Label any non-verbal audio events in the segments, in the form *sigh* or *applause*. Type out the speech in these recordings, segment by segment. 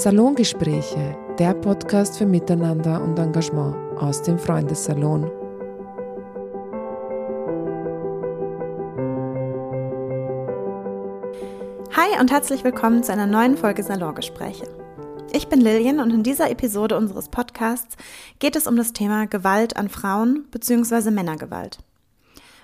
Salongespräche, der Podcast für Miteinander und Engagement aus dem Freundessalon. Hi und herzlich willkommen zu einer neuen Folge Salongespräche. Ich bin Lilian und in dieser Episode unseres Podcasts geht es um das Thema Gewalt an Frauen bzw. Männergewalt.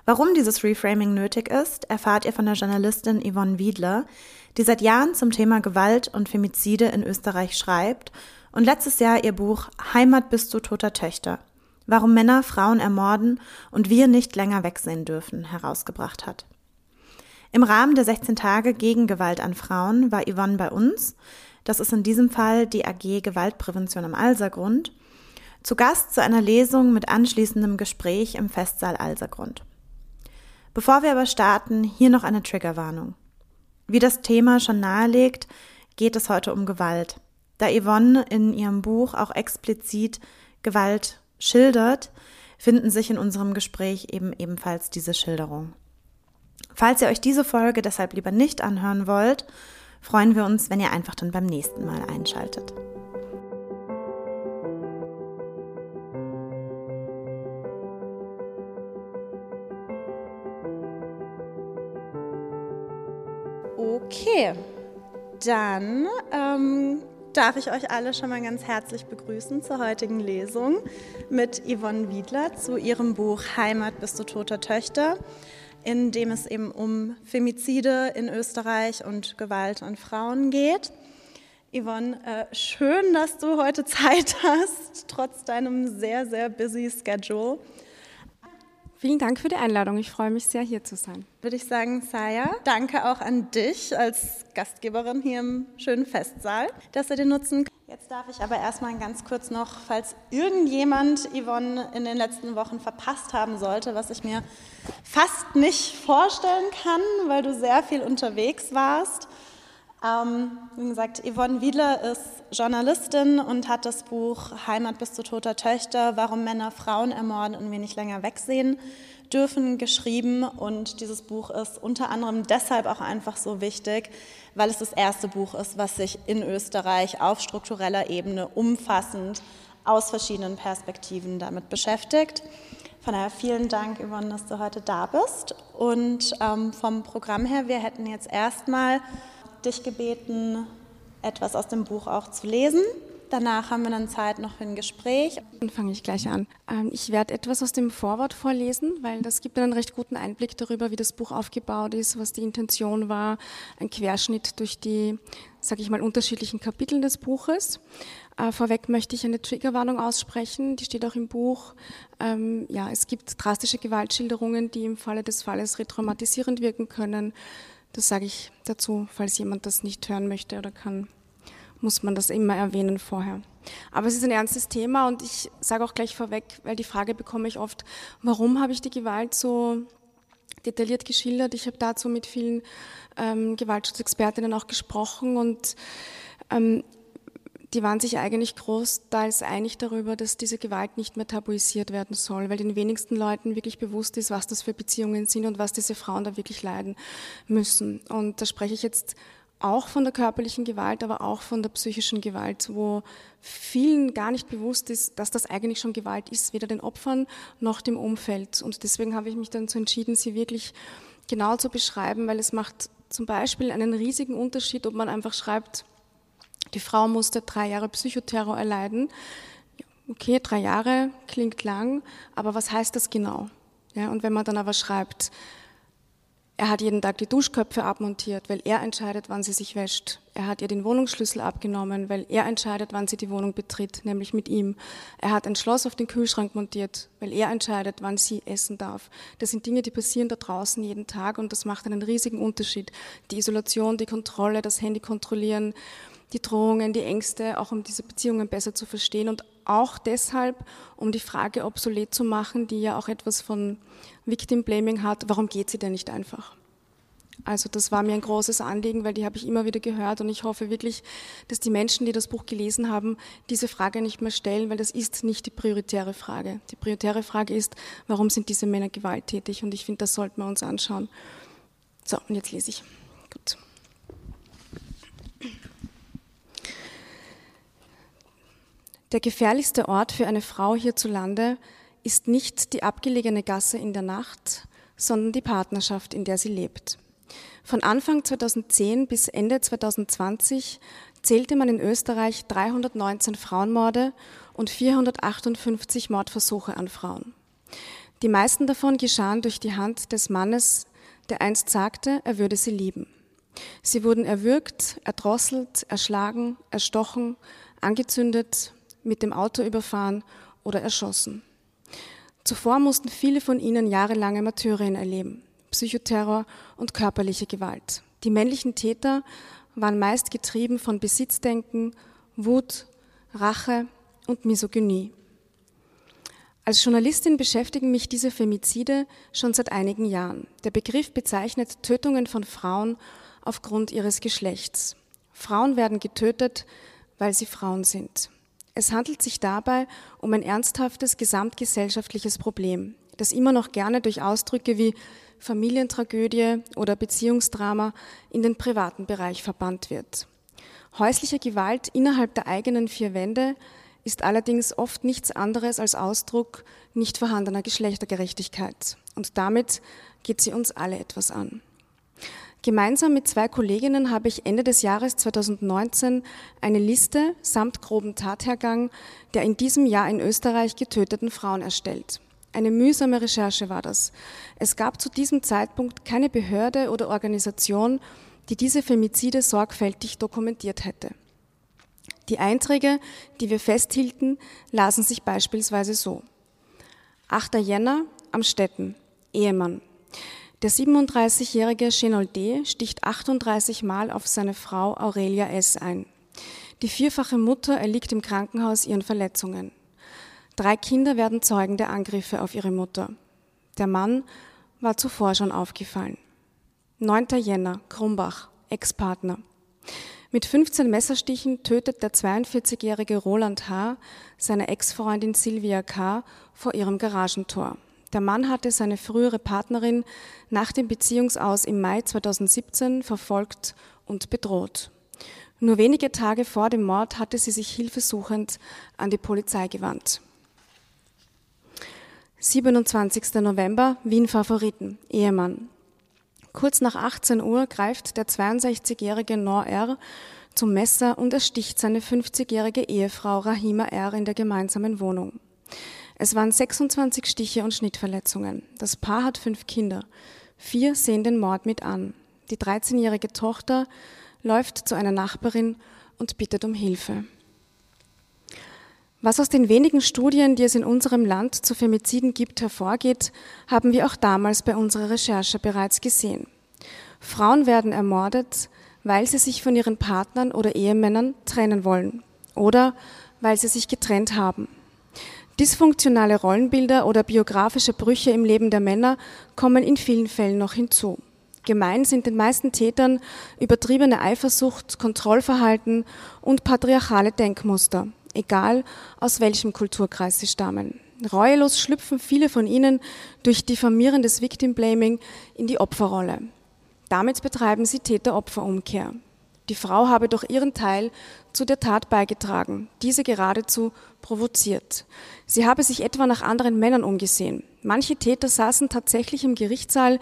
Warum dieses Reframing nötig ist, erfahrt ihr von der Journalistin Yvonne Wiedler, die seit Jahren zum Thema Gewalt und Femizide in Österreich schreibt und letztes Jahr ihr Buch Heimat bist du toter Töchter. Warum Männer Frauen ermorden und wir nicht länger wegsehen dürfen herausgebracht hat. Im Rahmen der 16 Tage gegen Gewalt an Frauen war Yvonne bei uns das ist in diesem Fall die AG Gewaltprävention am Alsergrund, zu Gast zu einer Lesung mit anschließendem Gespräch im Festsaal Alsergrund. Bevor wir aber starten, hier noch eine Triggerwarnung. Wie das Thema schon nahelegt, geht es heute um Gewalt. Da Yvonne in ihrem Buch auch explizit Gewalt schildert, finden sich in unserem Gespräch eben ebenfalls diese Schilderungen. Falls ihr euch diese Folge deshalb lieber nicht anhören wollt freuen wir uns, wenn ihr einfach dann beim nächsten Mal einschaltet. Okay, dann ähm, darf ich euch alle schon mal ganz herzlich begrüßen zur heutigen Lesung mit Yvonne Wiedler zu ihrem Buch Heimat bis zu toter Töchter in dem es eben um Femizide in Österreich und Gewalt an Frauen geht. Yvonne, äh, schön, dass du heute *laughs* Zeit hast, trotz deinem sehr, sehr busy Schedule. Vielen Dank für die Einladung. Ich freue mich sehr, hier zu sein. Würde ich sagen, Saya, danke auch an dich als Gastgeberin hier im schönen Festsaal, dass wir den nutzen Jetzt darf ich aber erstmal ganz kurz noch, falls irgendjemand Yvonne in den letzten Wochen verpasst haben sollte, was ich mir fast nicht vorstellen kann, weil du sehr viel unterwegs warst. Ähm, wie gesagt, Yvonne Wiedler ist Journalistin und hat das Buch Heimat bis zu toter Töchter, warum Männer Frauen ermorden und wir nicht länger wegsehen dürfen, geschrieben. Und dieses Buch ist unter anderem deshalb auch einfach so wichtig, weil es das erste Buch ist, was sich in Österreich auf struktureller Ebene umfassend aus verschiedenen Perspektiven damit beschäftigt. Von daher vielen Dank, Yvonne, dass du heute da bist. Und ähm, vom Programm her, wir hätten jetzt erstmal dich gebeten, etwas aus dem Buch auch zu lesen. Danach haben wir dann Zeit noch für ein Gespräch. Dann fange ich gleich an. Ähm, ich werde etwas aus dem Vorwort vorlesen, weil das gibt einen recht guten Einblick darüber, wie das Buch aufgebaut ist, was die Intention war, ein Querschnitt durch die, sage ich mal, unterschiedlichen Kapitel des Buches. Äh, vorweg möchte ich eine Triggerwarnung aussprechen, die steht auch im Buch. Ähm, ja, es gibt drastische Gewaltschilderungen, die im Falle des Falles retraumatisierend wirken können. Das sage ich dazu, falls jemand das nicht hören möchte oder kann muss man das immer erwähnen vorher. Aber es ist ein ernstes Thema und ich sage auch gleich vorweg, weil die Frage bekomme ich oft, warum habe ich die Gewalt so detailliert geschildert? Ich habe dazu mit vielen ähm, Gewaltschutzexpertinnen auch gesprochen und ähm, die waren sich eigentlich großteils einig darüber, dass diese Gewalt nicht mehr tabuisiert werden soll, weil den wenigsten Leuten wirklich bewusst ist, was das für Beziehungen sind und was diese Frauen da wirklich leiden müssen. Und da spreche ich jetzt auch von der körperlichen Gewalt, aber auch von der psychischen Gewalt, wo vielen gar nicht bewusst ist, dass das eigentlich schon Gewalt ist, weder den Opfern noch dem Umfeld. Und deswegen habe ich mich dann so entschieden, sie wirklich genau zu beschreiben, weil es macht zum Beispiel einen riesigen Unterschied, ob man einfach schreibt, die Frau musste drei Jahre Psychoterror erleiden. Okay, drei Jahre klingt lang, aber was heißt das genau? Ja, und wenn man dann aber schreibt, er hat jeden Tag die Duschköpfe abmontiert, weil er entscheidet, wann sie sich wäscht. Er hat ihr den Wohnungsschlüssel abgenommen, weil er entscheidet, wann sie die Wohnung betritt, nämlich mit ihm. Er hat ein Schloss auf den Kühlschrank montiert, weil er entscheidet, wann sie essen darf. Das sind Dinge, die passieren da draußen jeden Tag und das macht einen riesigen Unterschied. Die Isolation, die Kontrolle, das Handy kontrollieren, die Drohungen, die Ängste, auch um diese Beziehungen besser zu verstehen und auch deshalb, um die Frage obsolet zu machen, die ja auch etwas von Victim Blaming hat, warum geht sie denn nicht einfach? Also das war mir ein großes Anliegen, weil die habe ich immer wieder gehört und ich hoffe wirklich, dass die Menschen, die das Buch gelesen haben, diese Frage nicht mehr stellen, weil das ist nicht die prioritäre Frage. Die prioritäre Frage ist, warum sind diese Männer gewalttätig? Und ich finde, das sollten wir uns anschauen. So, und jetzt lese ich. Gut. Der gefährlichste Ort für eine Frau hierzulande ist nicht die abgelegene Gasse in der Nacht, sondern die Partnerschaft, in der sie lebt. Von Anfang 2010 bis Ende 2020 zählte man in Österreich 319 Frauenmorde und 458 Mordversuche an Frauen. Die meisten davon geschahen durch die Hand des Mannes, der einst sagte, er würde sie lieben. Sie wurden erwürgt, erdrosselt, erschlagen, erstochen, angezündet, mit dem Auto überfahren oder erschossen. Zuvor mussten viele von ihnen jahrelange Martyrien erleben, Psychoterror und körperliche Gewalt. Die männlichen Täter waren meist getrieben von Besitzdenken, Wut, Rache und Misogynie. Als Journalistin beschäftigen mich diese Femizide schon seit einigen Jahren. Der Begriff bezeichnet Tötungen von Frauen aufgrund ihres Geschlechts. Frauen werden getötet, weil sie Frauen sind. Es handelt sich dabei um ein ernsthaftes gesamtgesellschaftliches Problem, das immer noch gerne durch Ausdrücke wie Familientragödie oder Beziehungsdrama in den privaten Bereich verbannt wird. Häusliche Gewalt innerhalb der eigenen vier Wände ist allerdings oft nichts anderes als Ausdruck nicht vorhandener Geschlechtergerechtigkeit. Und damit geht sie uns alle etwas an. Gemeinsam mit zwei Kolleginnen habe ich Ende des Jahres 2019 eine Liste samt groben Tathergang der in diesem Jahr in Österreich getöteten Frauen erstellt. Eine mühsame Recherche war das. Es gab zu diesem Zeitpunkt keine Behörde oder Organisation, die diese Femizide sorgfältig dokumentiert hätte. Die Einträge, die wir festhielten, lasen sich beispielsweise so. 8. Jänner am Städten, Ehemann. Der 37-jährige Chenol D. sticht 38 Mal auf seine Frau Aurelia S. ein. Die vierfache Mutter erliegt im Krankenhaus ihren Verletzungen. Drei Kinder werden Zeugen der Angriffe auf ihre Mutter. Der Mann war zuvor schon aufgefallen. 9. Jänner, Krumbach, Ex-Partner. Mit 15 Messerstichen tötet der 42-jährige Roland H. seine Ex-Freundin Silvia K. vor ihrem Garagentor. Der Mann hatte seine frühere Partnerin nach dem Beziehungsaus im Mai 2017 verfolgt und bedroht. Nur wenige Tage vor dem Mord hatte sie sich hilfesuchend an die Polizei gewandt. 27. November, Wien Favoriten, Ehemann. Kurz nach 18 Uhr greift der 62-jährige Nor R. zum Messer und ersticht seine 50-jährige Ehefrau Rahima R. in der gemeinsamen Wohnung. Es waren 26 Stiche und Schnittverletzungen. Das Paar hat fünf Kinder. Vier sehen den Mord mit an. Die 13-jährige Tochter läuft zu einer Nachbarin und bittet um Hilfe. Was aus den wenigen Studien, die es in unserem Land zu Femiziden gibt, hervorgeht, haben wir auch damals bei unserer Recherche bereits gesehen. Frauen werden ermordet, weil sie sich von ihren Partnern oder Ehemännern trennen wollen oder weil sie sich getrennt haben. Dysfunktionale Rollenbilder oder biografische Brüche im Leben der Männer kommen in vielen Fällen noch hinzu. Gemein sind den meisten Tätern übertriebene Eifersucht, Kontrollverhalten und patriarchale Denkmuster egal aus welchem Kulturkreis sie stammen. Reuelos schlüpfen viele von ihnen durch diffamierendes Victim Blaming in die Opferrolle. Damit betreiben sie Täter-Opfer-Umkehr. Die Frau habe durch ihren Teil zu der Tat beigetragen, diese geradezu provoziert. Sie habe sich etwa nach anderen Männern umgesehen. Manche Täter saßen tatsächlich im Gerichtssaal,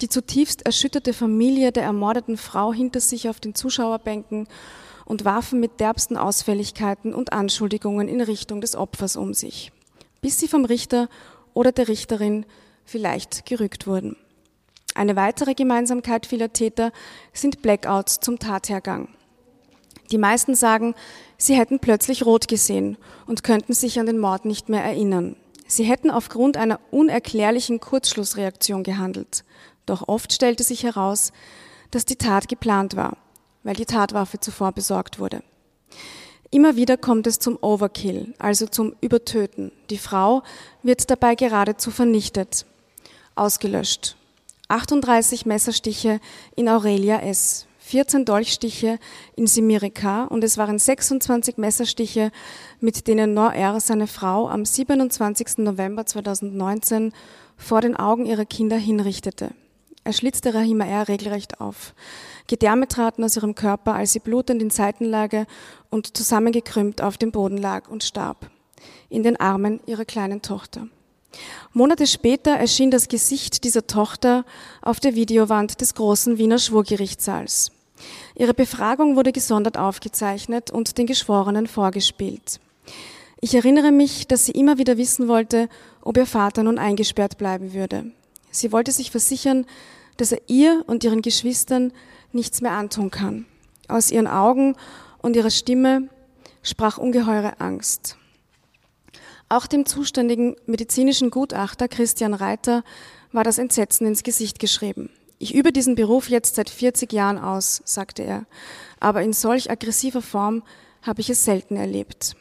die zutiefst erschütterte Familie der ermordeten Frau hinter sich auf den Zuschauerbänken und warfen mit derbsten Ausfälligkeiten und Anschuldigungen in Richtung des Opfers um sich, bis sie vom Richter oder der Richterin vielleicht gerügt wurden. Eine weitere Gemeinsamkeit vieler Täter sind Blackouts zum Tathergang. Die meisten sagen, sie hätten plötzlich rot gesehen und könnten sich an den Mord nicht mehr erinnern. Sie hätten aufgrund einer unerklärlichen Kurzschlussreaktion gehandelt. Doch oft stellte sich heraus, dass die Tat geplant war weil die Tatwaffe zuvor besorgt wurde. Immer wieder kommt es zum Overkill, also zum Übertöten. Die Frau wird dabei geradezu vernichtet, ausgelöscht. 38 Messerstiche in Aurelia S., 14 Dolchstiche in Simirika und es waren 26 Messerstiche, mit denen Nor R. seine Frau am 27. November 2019 vor den Augen ihrer Kinder hinrichtete. Er schlitzte Rahima R. regelrecht auf. Gedärme traten aus ihrem Körper, als sie blutend in Seitenlage und zusammengekrümmt auf dem Boden lag und starb. In den Armen ihrer kleinen Tochter. Monate später erschien das Gesicht dieser Tochter auf der Videowand des großen Wiener Schwurgerichtssaals. Ihre Befragung wurde gesondert aufgezeichnet und den Geschworenen vorgespielt. Ich erinnere mich, dass sie immer wieder wissen wollte, ob ihr Vater nun eingesperrt bleiben würde. Sie wollte sich versichern, dass er ihr und ihren Geschwistern nichts mehr antun kann. Aus ihren Augen und ihrer Stimme sprach ungeheure Angst. Auch dem zuständigen medizinischen Gutachter Christian Reiter war das Entsetzen ins Gesicht geschrieben. Ich übe diesen Beruf jetzt seit 40 Jahren aus, sagte er, aber in solch aggressiver Form habe ich es selten erlebt.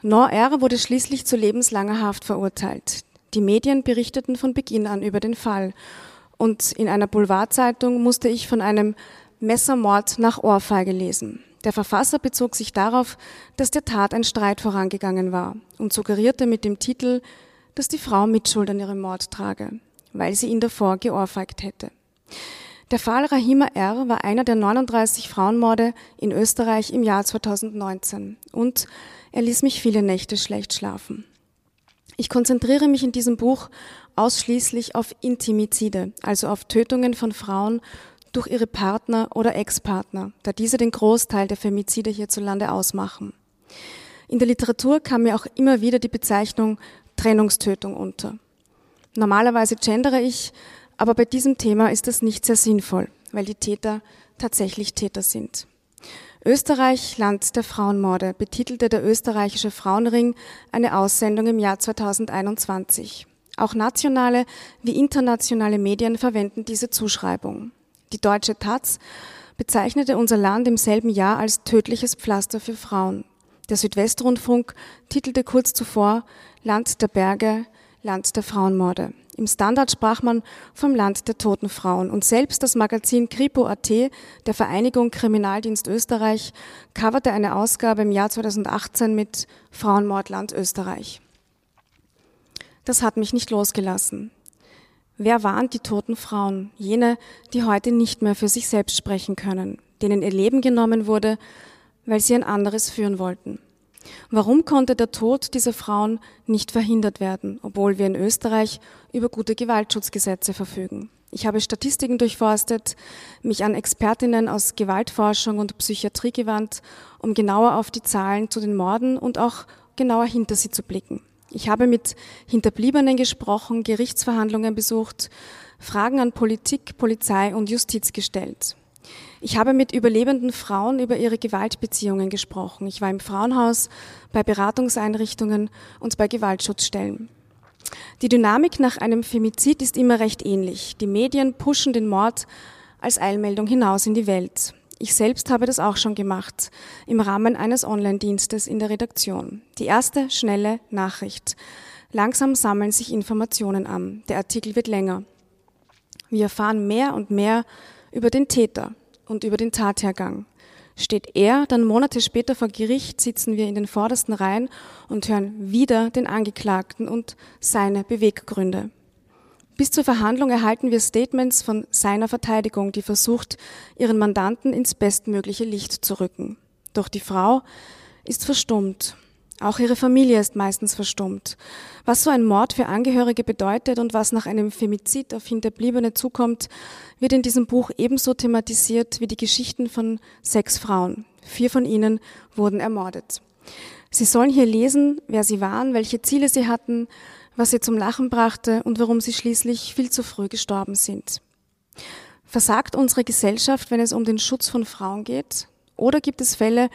Nor R. wurde schließlich zu lebenslanger Haft verurteilt. Die Medien berichteten von Beginn an über den Fall. Und in einer Boulevardzeitung musste ich von einem Messermord nach Ohrfeige lesen. Der Verfasser bezog sich darauf, dass der Tat ein Streit vorangegangen war und suggerierte mit dem Titel, dass die Frau Mitschuld an ihrem Mord trage, weil sie ihn davor geohrfeigt hätte. Der Fall Rahima R. war einer der 39 Frauenmorde in Österreich im Jahr 2019 und er ließ mich viele Nächte schlecht schlafen. Ich konzentriere mich in diesem Buch ausschließlich auf Intimizide, also auf Tötungen von Frauen durch ihre Partner oder Ex-Partner, da diese den Großteil der Femizide hierzulande ausmachen. In der Literatur kam mir auch immer wieder die Bezeichnung Trennungstötung unter. Normalerweise gendere ich, aber bei diesem Thema ist das nicht sehr sinnvoll, weil die Täter tatsächlich Täter sind. Österreich, Land der Frauenmorde, betitelte der österreichische Frauenring eine Aussendung im Jahr 2021. Auch nationale wie internationale Medien verwenden diese Zuschreibung. Die deutsche Taz bezeichnete unser Land im selben Jahr als tödliches Pflaster für Frauen. Der Südwestrundfunk titelte kurz zuvor Land der Berge, Land der Frauenmorde. Im Standard sprach man vom Land der toten Frauen und selbst das Magazin Kripo.at der Vereinigung Kriminaldienst Österreich coverte eine Ausgabe im Jahr 2018 mit Frauenmordland Österreich. Das hat mich nicht losgelassen. Wer waren die toten Frauen? Jene, die heute nicht mehr für sich selbst sprechen können, denen ihr Leben genommen wurde, weil sie ein anderes führen wollten. Warum konnte der Tod dieser Frauen nicht verhindert werden, obwohl wir in Österreich über gute Gewaltschutzgesetze verfügen? Ich habe Statistiken durchforstet, mich an Expertinnen aus Gewaltforschung und Psychiatrie gewandt, um genauer auf die Zahlen zu den Morden und auch genauer hinter sie zu blicken. Ich habe mit Hinterbliebenen gesprochen, Gerichtsverhandlungen besucht, Fragen an Politik, Polizei und Justiz gestellt. Ich habe mit überlebenden Frauen über ihre Gewaltbeziehungen gesprochen. Ich war im Frauenhaus, bei Beratungseinrichtungen und bei Gewaltschutzstellen. Die Dynamik nach einem Femizid ist immer recht ähnlich. Die Medien pushen den Mord als Eilmeldung hinaus in die Welt. Ich selbst habe das auch schon gemacht, im Rahmen eines Online-Dienstes in der Redaktion. Die erste schnelle Nachricht. Langsam sammeln sich Informationen an. Der Artikel wird länger. Wir erfahren mehr und mehr über den Täter und über den Tathergang. Steht er dann Monate später vor Gericht, sitzen wir in den vordersten Reihen und hören wieder den Angeklagten und seine Beweggründe. Bis zur Verhandlung erhalten wir Statements von seiner Verteidigung, die versucht, ihren Mandanten ins bestmögliche Licht zu rücken. Doch die Frau ist verstummt auch ihre Familie ist meistens verstummt. Was so ein Mord für Angehörige bedeutet und was nach einem Femizid auf Hinterbliebene zukommt, wird in diesem Buch ebenso thematisiert wie die Geschichten von sechs Frauen. Vier von ihnen wurden ermordet. Sie sollen hier lesen, wer sie waren, welche Ziele sie hatten, was sie zum Lachen brachte und warum sie schließlich viel zu früh gestorben sind. Versagt unsere Gesellschaft, wenn es um den Schutz von Frauen geht? Oder gibt es Fälle,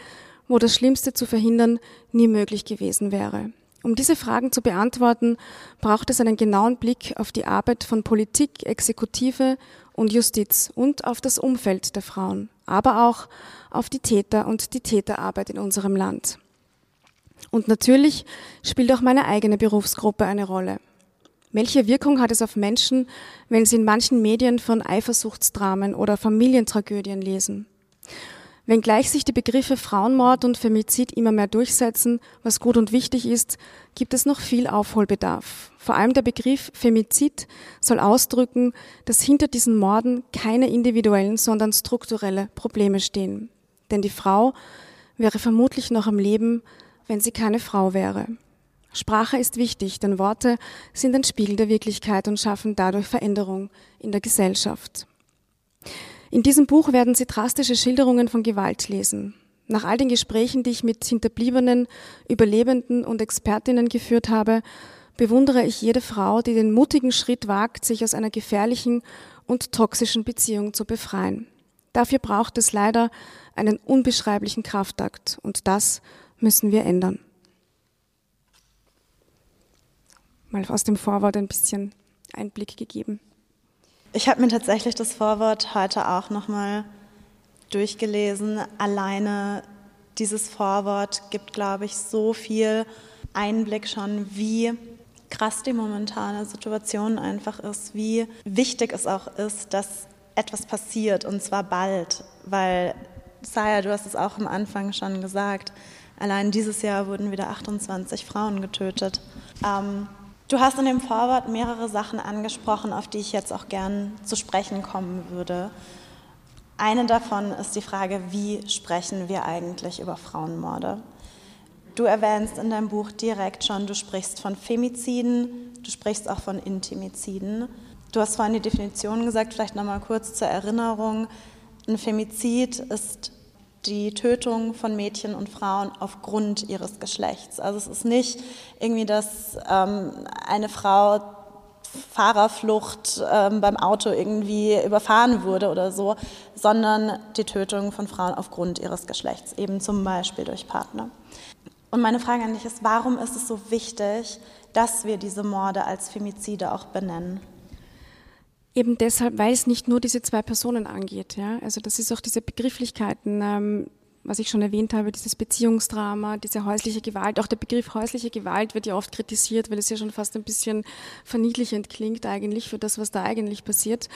wo das Schlimmste zu verhindern nie möglich gewesen wäre. Um diese Fragen zu beantworten, braucht es einen genauen Blick auf die Arbeit von Politik, Exekutive und Justiz und auf das Umfeld der Frauen, aber auch auf die Täter und die Täterarbeit in unserem Land. Und natürlich spielt auch meine eigene Berufsgruppe eine Rolle. Welche Wirkung hat es auf Menschen, wenn sie in manchen Medien von Eifersuchtsdramen oder Familientragödien lesen? Wenngleich sich die Begriffe Frauenmord und Femizid immer mehr durchsetzen, was gut und wichtig ist, gibt es noch viel Aufholbedarf. Vor allem der Begriff Femizid soll ausdrücken, dass hinter diesen Morden keine individuellen, sondern strukturelle Probleme stehen. Denn die Frau wäre vermutlich noch am Leben, wenn sie keine Frau wäre. Sprache ist wichtig, denn Worte sind ein Spiegel der Wirklichkeit und schaffen dadurch Veränderung in der Gesellschaft. In diesem Buch werden Sie drastische Schilderungen von Gewalt lesen. Nach all den Gesprächen, die ich mit Hinterbliebenen, Überlebenden und Expertinnen geführt habe, bewundere ich jede Frau, die den mutigen Schritt wagt, sich aus einer gefährlichen und toxischen Beziehung zu befreien. Dafür braucht es leider einen unbeschreiblichen Kraftakt und das müssen wir ändern. Mal aus dem Vorwort ein bisschen Einblick gegeben. Ich habe mir tatsächlich das Vorwort heute auch nochmal durchgelesen. Alleine dieses Vorwort gibt, glaube ich, so viel Einblick schon, wie krass die momentane Situation einfach ist, wie wichtig es auch ist, dass etwas passiert und zwar bald, weil Saya, du hast es auch am Anfang schon gesagt, allein dieses Jahr wurden wieder 28 Frauen getötet. Ähm, Du hast in dem Vorwort mehrere Sachen angesprochen, auf die ich jetzt auch gern zu sprechen kommen würde. Eine davon ist die Frage, wie sprechen wir eigentlich über Frauenmorde? Du erwähnst in deinem Buch direkt schon, du sprichst von Femiziden, du sprichst auch von Intimiziden. Du hast vorhin die Definition gesagt, vielleicht nochmal kurz zur Erinnerung. Ein Femizid ist die Tötung von Mädchen und Frauen aufgrund ihres Geschlechts. Also es ist nicht irgendwie, dass ähm, eine Frau Fahrerflucht ähm, beim Auto irgendwie überfahren wurde oder so, sondern die Tötung von Frauen aufgrund ihres Geschlechts, eben zum Beispiel durch Partner. Und meine Frage an dich ist, warum ist es so wichtig, dass wir diese Morde als Femizide auch benennen? Eben deshalb, weil es nicht nur diese zwei Personen angeht. Ja? Also das ist auch diese Begrifflichkeiten, ähm, was ich schon erwähnt habe, dieses Beziehungsdrama, diese häusliche Gewalt. Auch der Begriff häusliche Gewalt wird ja oft kritisiert, weil es ja schon fast ein bisschen verniedlichend klingt eigentlich für das, was da eigentlich passiert.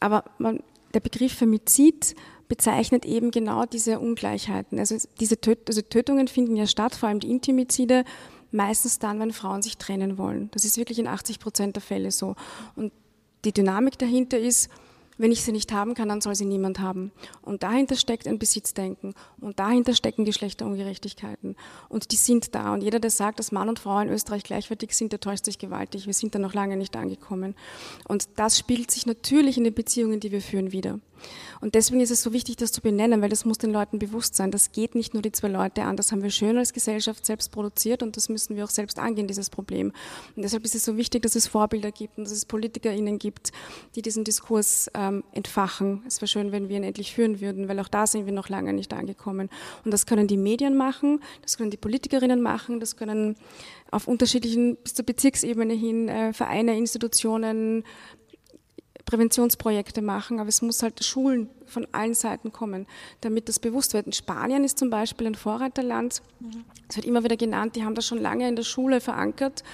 Aber man, der Begriff Femizid bezeichnet eben genau diese Ungleichheiten. Also diese Töt also Tötungen finden ja statt, vor allem die Intimizide, meistens dann, wenn Frauen sich trennen wollen. Das ist wirklich in 80 Prozent der Fälle so. Und die Dynamik dahinter ist, wenn ich sie nicht haben kann, dann soll sie niemand haben. Und dahinter steckt ein Besitzdenken und dahinter stecken Geschlechterungerechtigkeiten. Und die sind da. Und jeder, der sagt, dass Mann und Frau in Österreich gleichwertig sind, der täuscht sich gewaltig. Wir sind da noch lange nicht angekommen. Und das spielt sich natürlich in den Beziehungen, die wir führen, wieder. Und deswegen ist es so wichtig, das zu benennen, weil das muss den Leuten bewusst sein. Das geht nicht nur die zwei Leute an. Das haben wir schön als Gesellschaft selbst produziert und das müssen wir auch selbst angehen, dieses Problem. Und deshalb ist es so wichtig, dass es Vorbilder gibt und dass es PolitikerInnen gibt, die diesen Diskurs ähm, entfachen. Es wäre schön, wenn wir ihn endlich führen würden, weil auch da sind wir noch lange nicht angekommen. Und das können die Medien machen, das können die Politikerinnen machen, das können auf unterschiedlichen, bis zur Bezirksebene hin, äh, Vereine, Institutionen, Präventionsprojekte machen, aber es muss halt Schulen von allen Seiten kommen, damit das bewusst wird. In Spanien ist zum Beispiel ein Vorreiterland, es wird immer wieder genannt, die haben das schon lange in der Schule verankert.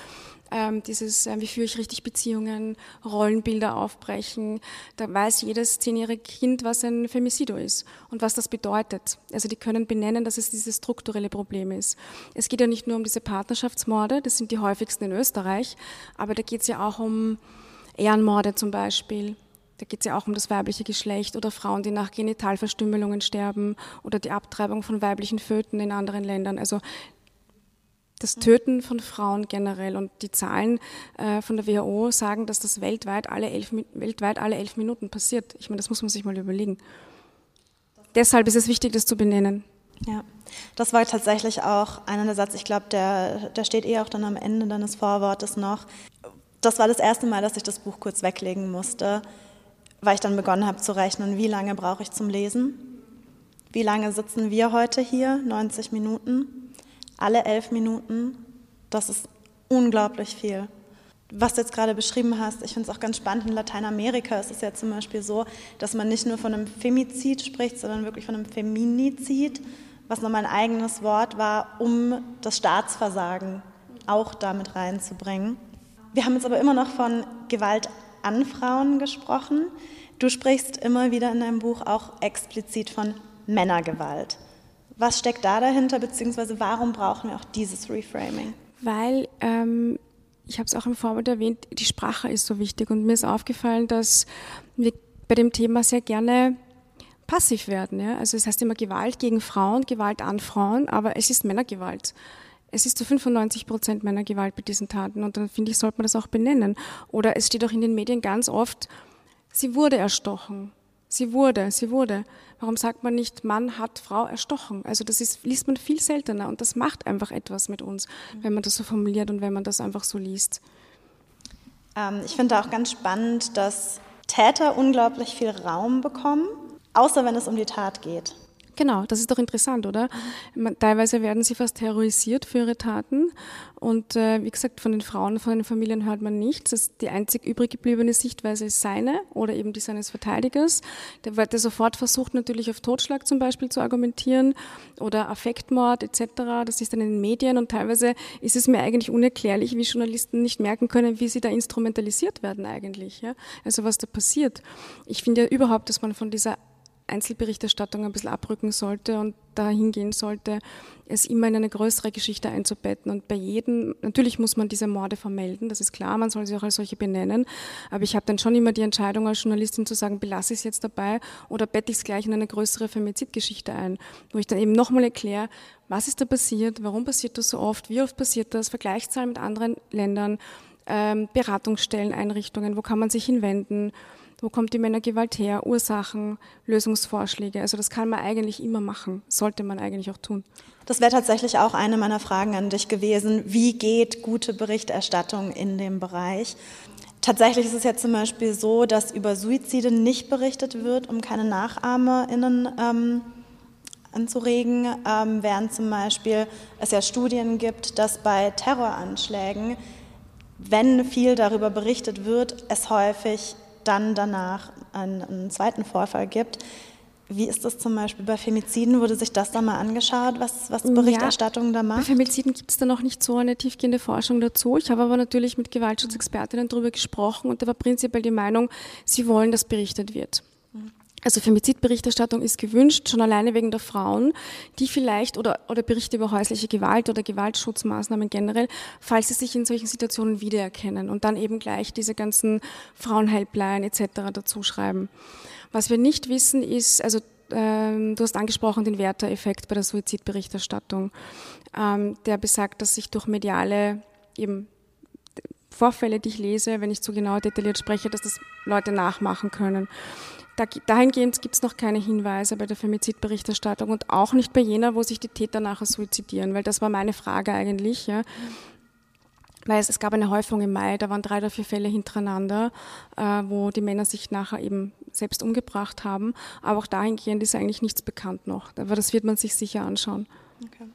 Ähm, dieses, äh, wie führe ich richtig Beziehungen, Rollenbilder aufbrechen. Da weiß jedes zehnjährige Kind, was ein Femicido ist und was das bedeutet. Also die können benennen, dass es dieses strukturelle Problem ist. Es geht ja nicht nur um diese Partnerschaftsmorde, das sind die häufigsten in Österreich, aber da geht es ja auch um Ehrenmorde zum Beispiel. Da geht es ja auch um das weibliche Geschlecht oder Frauen, die nach Genitalverstümmelungen sterben oder die Abtreibung von weiblichen Föten in anderen Ländern. Also das Töten von Frauen generell und die Zahlen äh, von der WHO sagen, dass das weltweit alle, elf, weltweit alle elf Minuten passiert. Ich meine, das muss man sich mal überlegen. Deshalb ist es wichtig, das zu benennen. Ja, das war tatsächlich auch einer der Sätze, ich glaube, der, der steht eh auch dann am Ende deines Vorwortes noch, das war das erste Mal, dass ich das Buch kurz weglegen musste, weil ich dann begonnen habe zu rechnen, wie lange brauche ich zum Lesen? Wie lange sitzen wir heute hier? 90 Minuten. Alle elf Minuten. Das ist unglaublich viel. Was du jetzt gerade beschrieben hast, ich finde es auch ganz spannend. In Lateinamerika ist es ja zum Beispiel so, dass man nicht nur von einem Femizid spricht, sondern wirklich von einem Feminizid, was nochmal ein eigenes Wort war, um das Staatsversagen auch damit reinzubringen. Wir haben jetzt aber immer noch von Gewalt an Frauen gesprochen. Du sprichst immer wieder in deinem Buch auch explizit von Männergewalt. Was steckt da dahinter, beziehungsweise warum brauchen wir auch dieses Reframing? Weil, ähm, ich habe es auch im Vorwort erwähnt, die Sprache ist so wichtig und mir ist aufgefallen, dass wir bei dem Thema sehr gerne passiv werden. Ja? Also es heißt immer Gewalt gegen Frauen, Gewalt an Frauen, aber es ist Männergewalt. Es ist zu 95 Prozent Männergewalt bei diesen Taten und dann finde ich, sollte man das auch benennen. Oder es steht auch in den Medien ganz oft, sie wurde erstochen. Sie wurde, sie wurde. Warum sagt man nicht, Mann hat Frau erstochen? Also das ist, liest man viel seltener und das macht einfach etwas mit uns, wenn man das so formuliert und wenn man das einfach so liest. Ähm, ich finde auch ganz spannend, dass Täter unglaublich viel Raum bekommen, außer wenn es um die Tat geht. Genau, das ist doch interessant, oder? Mhm. Teilweise werden sie fast terrorisiert für ihre Taten. Und äh, wie gesagt, von den Frauen, von den Familien hört man nichts. Das die einzig übrig gebliebene Sichtweise ist seine oder eben die seines Verteidigers. Der, der sofort versucht natürlich auf Totschlag zum Beispiel zu argumentieren oder Affektmord etc. Das ist dann in den Medien und teilweise ist es mir eigentlich unerklärlich, wie Journalisten nicht merken können, wie sie da instrumentalisiert werden eigentlich. Ja? Also was da passiert. Ich finde ja überhaupt, dass man von dieser Einzelberichterstattung ein bisschen abrücken sollte und dahin gehen sollte, es immer in eine größere Geschichte einzubetten. Und bei jedem, natürlich muss man diese Morde vermelden, das ist klar, man soll sie auch als solche benennen. Aber ich habe dann schon immer die Entscheidung als Journalistin zu sagen, belasse ich es jetzt dabei oder bette ich es gleich in eine größere Femizidgeschichte ein, wo ich dann eben nochmal erkläre, was ist da passiert, warum passiert das so oft, wie oft passiert das, Vergleichszahlen mit anderen Ländern, ähm, Beratungsstellen, Einrichtungen, wo kann man sich hinwenden wo kommt die Männergewalt her? Ursachen, Lösungsvorschläge. Also das kann man eigentlich immer machen, sollte man eigentlich auch tun. Das wäre tatsächlich auch eine meiner Fragen an dich gewesen. Wie geht gute Berichterstattung in dem Bereich? Tatsächlich ist es ja zum Beispiel so, dass über Suizide nicht berichtet wird, um keine NachahmerInnen ähm, anzuregen, ähm, während zum Beispiel es ja Studien gibt, dass bei Terroranschlägen, wenn viel darüber berichtet wird, es häufig dann danach einen, einen zweiten Vorfall gibt. Wie ist das zum Beispiel bei Femiziden? Wurde sich das da mal angeschaut, was, was Berichterstattung ja, da macht? Bei Femiziden gibt es da noch nicht so eine tiefgehende Forschung dazu. Ich habe aber natürlich mit Gewaltschutzexpertinnen darüber gesprochen und da war prinzipiell die Meinung, sie wollen, dass berichtet wird. Also Femizidberichterstattung ist gewünscht, schon alleine wegen der Frauen, die vielleicht oder, oder Berichte über häusliche Gewalt oder Gewaltschutzmaßnahmen generell, falls sie sich in solchen Situationen wiedererkennen und dann eben gleich diese ganzen Frauenhelpline etc. dazu schreiben. Was wir nicht wissen ist, also ähm, du hast angesprochen den Werter-Effekt bei der Suizidberichterstattung, ähm, der besagt, dass sich durch mediale eben Vorfälle, die ich lese, wenn ich zu genau detailliert spreche, dass das Leute nachmachen können. Da, dahingehend gibt es noch keine Hinweise bei der Femizidberichterstattung und auch nicht bei jener, wo sich die Täter nachher suizidieren, weil das war meine Frage eigentlich. Ja. Weil es, es gab eine Häufung im Mai, da waren drei oder vier Fälle hintereinander, äh, wo die Männer sich nachher eben selbst umgebracht haben. Aber auch dahingehend ist eigentlich nichts bekannt noch. Aber das wird man sich sicher anschauen. Okay.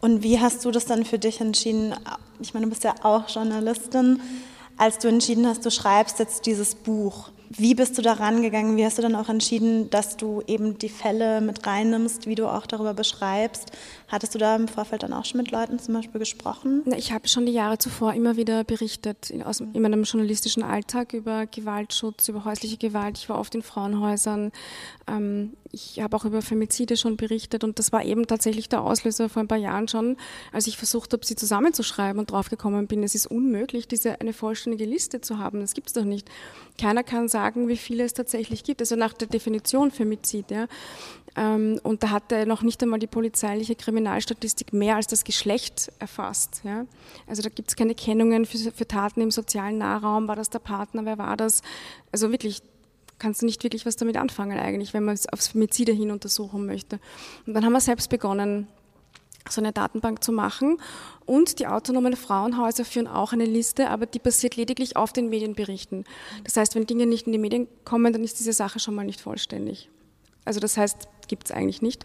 Und wie hast du das dann für dich entschieden? Ich meine, du bist ja auch Journalistin. Als du entschieden hast, du schreibst jetzt dieses Buch, wie bist du da rangegangen? Wie hast du dann auch entschieden, dass du eben die Fälle mit reinnimmst, wie du auch darüber beschreibst? Hattest du da im Vorfeld dann auch schon mit Leuten zum Beispiel gesprochen? Ich habe schon die Jahre zuvor immer wieder berichtet in, aus, in meinem journalistischen Alltag über Gewaltschutz, über häusliche Gewalt. Ich war oft in Frauenhäusern. Ähm, ich habe auch über Femizide schon berichtet und das war eben tatsächlich der Auslöser vor ein paar Jahren schon, als ich versucht habe, sie zusammenzuschreiben und draufgekommen bin, es ist unmöglich, diese eine vollständige Liste zu haben. Das gibt es doch nicht. Keiner kann sagen, wie viele es tatsächlich gibt. Also nach der Definition Femizid. Ja. Ähm, und da hatte noch nicht einmal die polizeiliche Kriminalstatistik mehr als das Geschlecht erfasst. Ja. Also da gibt es keine Kennungen für, für Taten im sozialen Nahraum. War das der Partner? Wer war das? Also wirklich kannst du nicht wirklich was damit anfangen eigentlich, wenn man es aufs Femizide hin untersuchen möchte. Und dann haben wir selbst begonnen, so eine Datenbank zu machen. Und die autonomen Frauenhäuser führen auch eine Liste, aber die basiert lediglich auf den Medienberichten. Das heißt, wenn Dinge nicht in die Medien kommen, dann ist diese Sache schon mal nicht vollständig. Also das heißt, gibt es eigentlich nicht.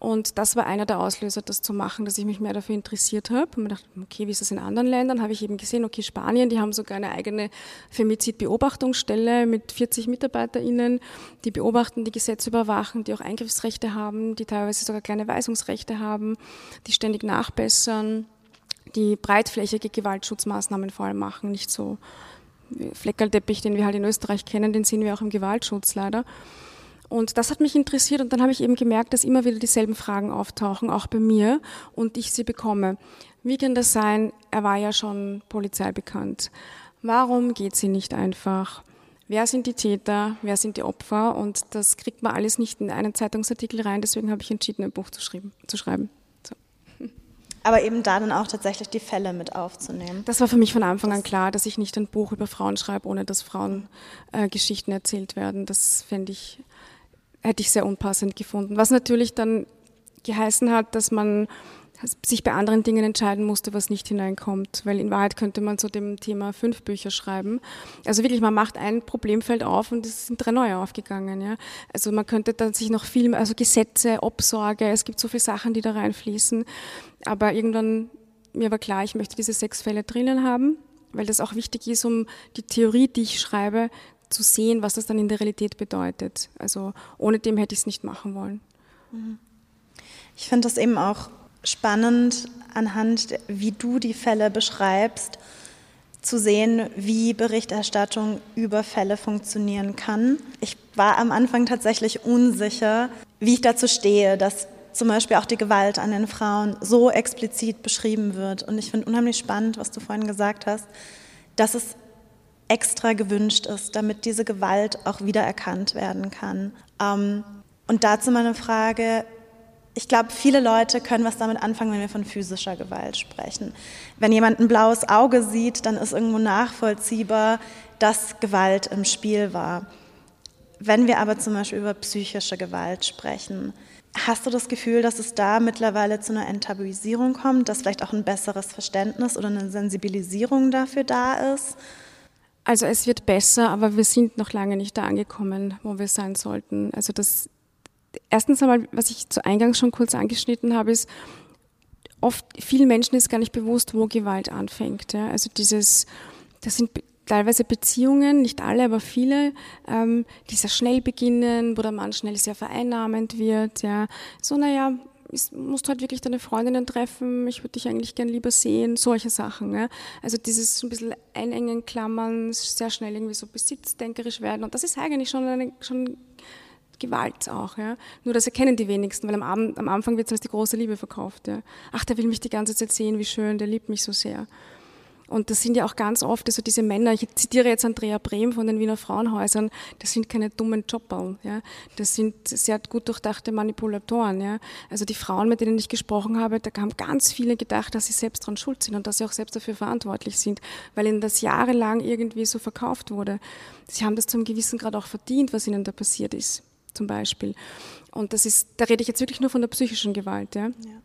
Und das war einer der Auslöser, das zu machen, dass ich mich mehr dafür interessiert habe. Und mir dachte, okay, wie ist das in anderen Ländern? Habe ich eben gesehen, okay, Spanien, die haben sogar eine eigene Femizidbeobachtungsstelle mit 40 MitarbeiterInnen, die beobachten, die Gesetze überwachen, die auch Eingriffsrechte haben, die teilweise sogar kleine Weisungsrechte haben, die ständig nachbessern, die breitflächige Gewaltschutzmaßnahmen vor allem machen, nicht so Fleckerlteppich, den wir halt in Österreich kennen, den sehen wir auch im Gewaltschutz leider. Und das hat mich interessiert und dann habe ich eben gemerkt, dass immer wieder dieselben Fragen auftauchen, auch bei mir, und ich sie bekomme. Wie kann das sein? Er war ja schon polizeibekannt. Warum geht sie nicht einfach? Wer sind die Täter? Wer sind die Opfer? Und das kriegt man alles nicht in einen Zeitungsartikel rein. Deswegen habe ich entschieden, ein Buch zu, zu schreiben. So. *laughs* Aber eben da dann auch tatsächlich die Fälle mit aufzunehmen. Das war für mich von Anfang an klar, dass ich nicht ein Buch über Frauen schreibe, ohne dass Frauen äh, Geschichten erzählt werden. Das fände ich hätte ich sehr unpassend gefunden. Was natürlich dann geheißen hat, dass man sich bei anderen Dingen entscheiden musste, was nicht hineinkommt, weil in Wahrheit könnte man zu dem Thema fünf Bücher schreiben. Also wirklich, man macht ein Problemfeld auf und es sind drei neue aufgegangen. Ja? Also man könnte dann sich noch viel, also Gesetze, Obsorge, es gibt so viele Sachen, die da reinfließen. Aber irgendwann mir war klar, ich möchte diese sechs Fälle drinnen haben, weil das auch wichtig ist, um die Theorie, die ich schreibe, zu sehen, was das dann in der Realität bedeutet. Also ohne dem hätte ich es nicht machen wollen. Ich finde das eben auch spannend, anhand wie du die Fälle beschreibst, zu sehen, wie Berichterstattung über Fälle funktionieren kann. Ich war am Anfang tatsächlich unsicher, wie ich dazu stehe, dass zum Beispiel auch die Gewalt an den Frauen so explizit beschrieben wird. Und ich finde unheimlich spannend, was du vorhin gesagt hast, dass es extra gewünscht ist, damit diese Gewalt auch wiedererkannt werden kann. Ähm, und dazu meine Frage, ich glaube, viele Leute können was damit anfangen, wenn wir von physischer Gewalt sprechen. Wenn jemand ein blaues Auge sieht, dann ist irgendwo nachvollziehbar, dass Gewalt im Spiel war. Wenn wir aber zum Beispiel über psychische Gewalt sprechen, hast du das Gefühl, dass es da mittlerweile zu einer Enttabuisierung kommt, dass vielleicht auch ein besseres Verständnis oder eine Sensibilisierung dafür da ist? Also es wird besser, aber wir sind noch lange nicht da angekommen, wo wir sein sollten. Also das erstens einmal, was ich zu Eingangs schon kurz angeschnitten habe, ist, oft vielen Menschen ist gar nicht bewusst, wo Gewalt anfängt. Ja? Also dieses, das sind teilweise Beziehungen, nicht alle, aber viele, ähm, die sehr schnell beginnen, wo der Mann schnell sehr vereinnahmend wird. Ja? So, naja, ist, musst du halt wirklich deine Freundinnen treffen, ich würde dich eigentlich gern lieber sehen, solche Sachen. Ja? Also dieses ein bisschen einengen, klammern, sehr schnell irgendwie so besitzdenkerisch werden und das ist eigentlich schon eine, schon Gewalt auch, ja. Nur das erkennen die wenigsten, weil am, Abend, am Anfang wird es als die große Liebe verkauft, ja. Ach, der will mich die ganze Zeit sehen, wie schön, der liebt mich so sehr. Und das sind ja auch ganz oft also diese Männer, ich zitiere jetzt Andrea Brehm von den Wiener Frauenhäusern, das sind keine dummen Jobberl, ja. Das sind sehr gut durchdachte Manipulatoren, ja. Also die Frauen, mit denen ich gesprochen habe, da haben ganz viele gedacht, dass sie selbst daran schuld sind und dass sie auch selbst dafür verantwortlich sind, weil ihnen das jahrelang irgendwie so verkauft wurde. Sie haben das zum gewissen Grad auch verdient, was ihnen da passiert ist, zum Beispiel. Und das ist, da rede ich jetzt wirklich nur von der psychischen Gewalt, ja. ja.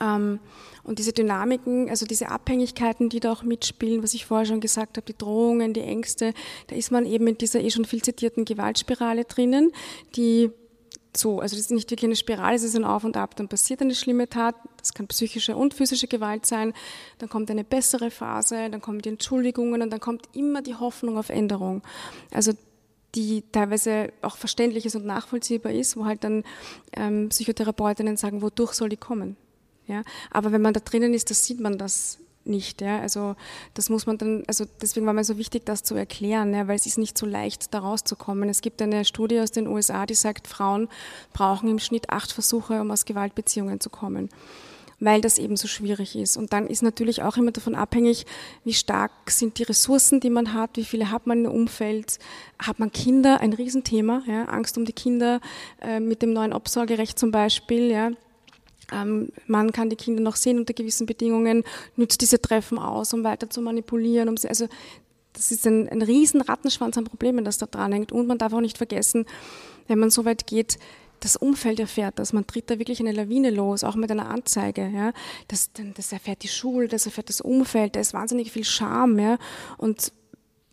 Ähm, und diese Dynamiken, also diese Abhängigkeiten, die da auch mitspielen, was ich vorher schon gesagt habe, die Drohungen, die Ängste, da ist man eben in dieser eh schon viel zitierten Gewaltspirale drinnen, die so, also das ist nicht wirklich eine Spirale, es ist ein Auf und Ab, dann passiert eine schlimme Tat, das kann psychische und physische Gewalt sein, dann kommt eine bessere Phase, dann kommen die Entschuldigungen und dann kommt immer die Hoffnung auf Änderung. Also die teilweise auch verständlich ist und nachvollziehbar ist, wo halt dann ähm, Psychotherapeutinnen sagen, wodurch soll die kommen? Ja? Aber wenn man da drinnen ist, das sieht man das nicht. Ja? Also das muss man dann, also deswegen war mir so wichtig, das zu erklären, ja? weil es ist nicht so leicht, da rauszukommen. Es gibt eine Studie aus den USA, die sagt, Frauen brauchen im Schnitt acht Versuche, um aus Gewaltbeziehungen zu kommen weil das eben so schwierig ist. Und dann ist natürlich auch immer davon abhängig, wie stark sind die Ressourcen, die man hat, wie viele hat man im Umfeld, hat man Kinder, ein Riesenthema, ja, Angst um die Kinder äh, mit dem neuen Obsorgerecht zum Beispiel, ja, man kann die Kinder noch sehen unter gewissen Bedingungen, nützt diese Treffen aus, um weiter zu manipulieren. Um sie, also das ist ein, ein riesen Rattenschwanz an Problemen, das da dran hängt. Und man darf auch nicht vergessen, wenn man so weit geht, das Umfeld erfährt das. Man tritt da wirklich eine Lawine los, auch mit einer Anzeige. Ja. Das, das erfährt die Schule, das erfährt das Umfeld, da ist wahnsinnig viel Scham. Ja. Und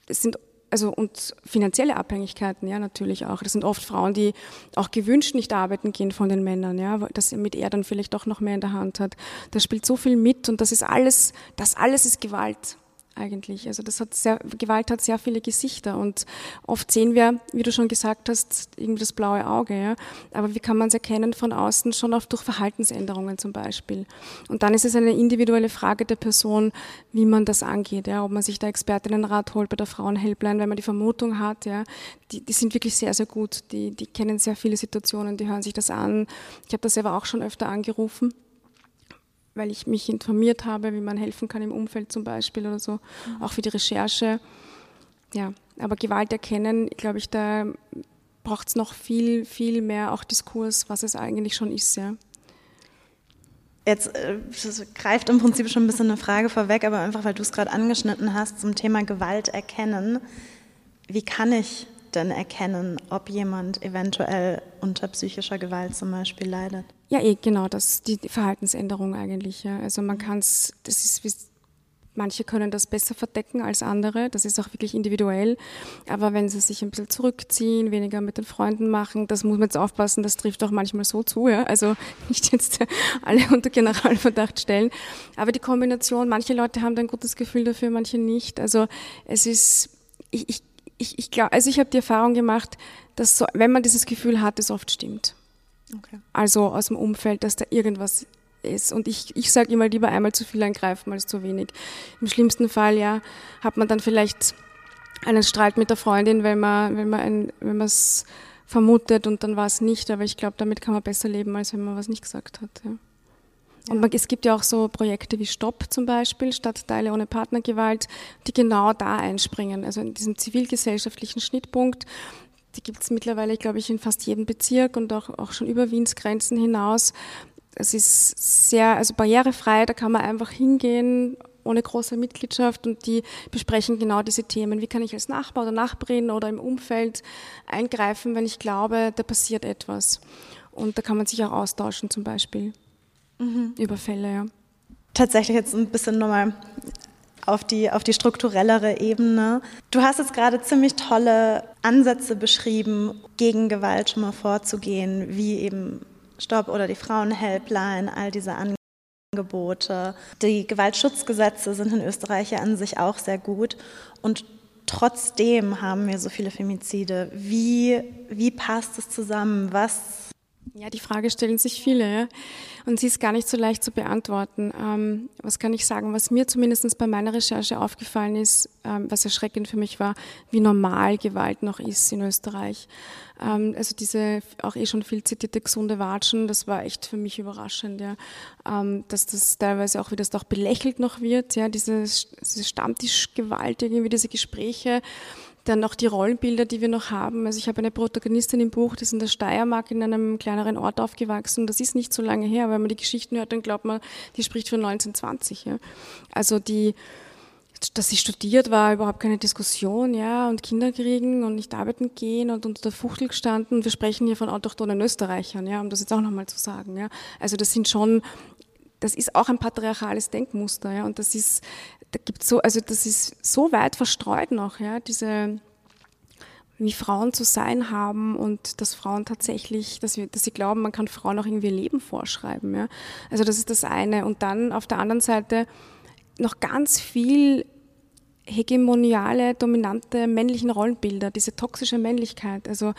es sind also und finanzielle Abhängigkeiten, ja, natürlich auch. Das sind oft Frauen, die auch gewünscht nicht arbeiten gehen von den Männern, ja, dass mit er dann vielleicht doch noch mehr in der Hand hat. Da spielt so viel mit und das ist alles, das alles ist Gewalt. Eigentlich. Also das hat sehr, Gewalt hat sehr viele Gesichter und oft sehen wir, wie du schon gesagt hast, irgendwie das blaue Auge, ja. Aber wie kann man es erkennen von außen? Schon oft durch Verhaltensänderungen zum Beispiel. Und dann ist es eine individuelle Frage der Person, wie man das angeht, ja. Ob man sich da Expertinnenrat holt bei der Frauenhelpline, wenn man die Vermutung hat, ja. Die, die sind wirklich sehr, sehr gut. Die, die kennen sehr viele Situationen, die hören sich das an. Ich habe das selber auch schon öfter angerufen weil ich mich informiert habe, wie man helfen kann im Umfeld zum Beispiel oder so, mhm. auch für die Recherche. Ja, aber Gewalt erkennen, glaube ich, da braucht es noch viel, viel mehr auch Diskurs, was es eigentlich schon ist, ja. Jetzt äh, greift im Prinzip schon ein bisschen eine Frage vorweg, aber einfach weil du es gerade angeschnitten hast zum Thema Gewalt erkennen. Wie kann ich denn erkennen, ob jemand eventuell unter psychischer Gewalt zum Beispiel leidet? Ja, eh, genau, das die Verhaltensänderung eigentlich. Ja. Also man kann es, das ist Manche können das besser verdecken als andere, das ist auch wirklich individuell. Aber wenn sie sich ein bisschen zurückziehen, weniger mit den Freunden machen, das muss man jetzt aufpassen, das trifft auch manchmal so zu. Ja? Also *laughs* nicht jetzt alle unter Generalverdacht stellen. Aber die Kombination, manche Leute haben da ein gutes Gefühl dafür, manche nicht. Also es ist, ich, ich ich, ich glaube, also ich habe die Erfahrung gemacht, dass so, wenn man dieses Gefühl hat, es oft stimmt. Okay. Also aus dem Umfeld, dass da irgendwas ist. Und ich, ich sage immer lieber einmal zu viel angreifen als zu wenig. Im schlimmsten Fall ja hat man dann vielleicht einen Streit mit der Freundin, wenn man wenn man ein, wenn man es vermutet und dann war es nicht. Aber ich glaube, damit kann man besser leben, als wenn man was nicht gesagt hat. Ja. Und man, es gibt ja auch so Projekte wie Stopp zum Beispiel, Stadtteile ohne Partnergewalt, die genau da einspringen, also in diesem zivilgesellschaftlichen Schnittpunkt. Die gibt es mittlerweile, glaube ich, in fast jedem Bezirk und auch, auch schon über Wiens Grenzen hinaus. Es ist sehr, also barrierefrei, da kann man einfach hingehen, ohne große Mitgliedschaft und die besprechen genau diese Themen. Wie kann ich als Nachbar oder Nachbarin oder im Umfeld eingreifen, wenn ich glaube, da passiert etwas? Und da kann man sich auch austauschen zum Beispiel mhm. Überfälle, ja. Tatsächlich jetzt ein bisschen nochmal auf die, auf die strukturellere Ebene. Du hast jetzt gerade ziemlich tolle Ansätze beschrieben, gegen Gewalt schon mal vorzugehen, wie eben Stopp oder die Frauenhelpline, all diese Angebote. Die Gewaltschutzgesetze sind in Österreich ja an sich auch sehr gut und trotzdem haben wir so viele Femizide. Wie, wie passt es zusammen? Was ja, die Frage stellen sich viele und sie ist gar nicht so leicht zu beantworten. Ähm, was kann ich sagen? Was mir zumindest bei meiner Recherche aufgefallen ist, ähm, was erschreckend für mich war, wie normal Gewalt noch ist in Österreich. Ähm, also diese auch eh schon viel zitierte gesunde Watschen, das war echt für mich überraschend, ja. Ähm, dass das teilweise auch, wie das belächelt noch wird, ja, diese, diese Stammtischgewalt, irgendwie diese Gespräche dann noch die Rollenbilder, die wir noch haben. Also ich habe eine Protagonistin im Buch, die ist in der Steiermark in einem kleineren Ort aufgewachsen. Das ist nicht so lange her, weil man die Geschichten hört, dann glaubt man, die spricht von 1920. Ja. Also die, dass sie studiert war, überhaupt keine Diskussion, ja, und Kinder kriegen und nicht arbeiten gehen und unter der Fuchtel gestanden. Wir sprechen hier von autochthonen Österreichern, ja, um das jetzt auch nochmal zu sagen, ja. Also das sind schon das ist auch ein patriarchales Denkmuster, ja, und das ist, da gibt so, also das ist so weit verstreut noch, ja, diese, wie Frauen zu sein haben und dass Frauen tatsächlich, dass, wir, dass sie glauben, man kann Frauen auch irgendwie Leben vorschreiben, ja. Also das ist das eine. Und dann auf der anderen Seite noch ganz viel hegemoniale, dominante männlichen Rollenbilder, diese toxische Männlichkeit. Also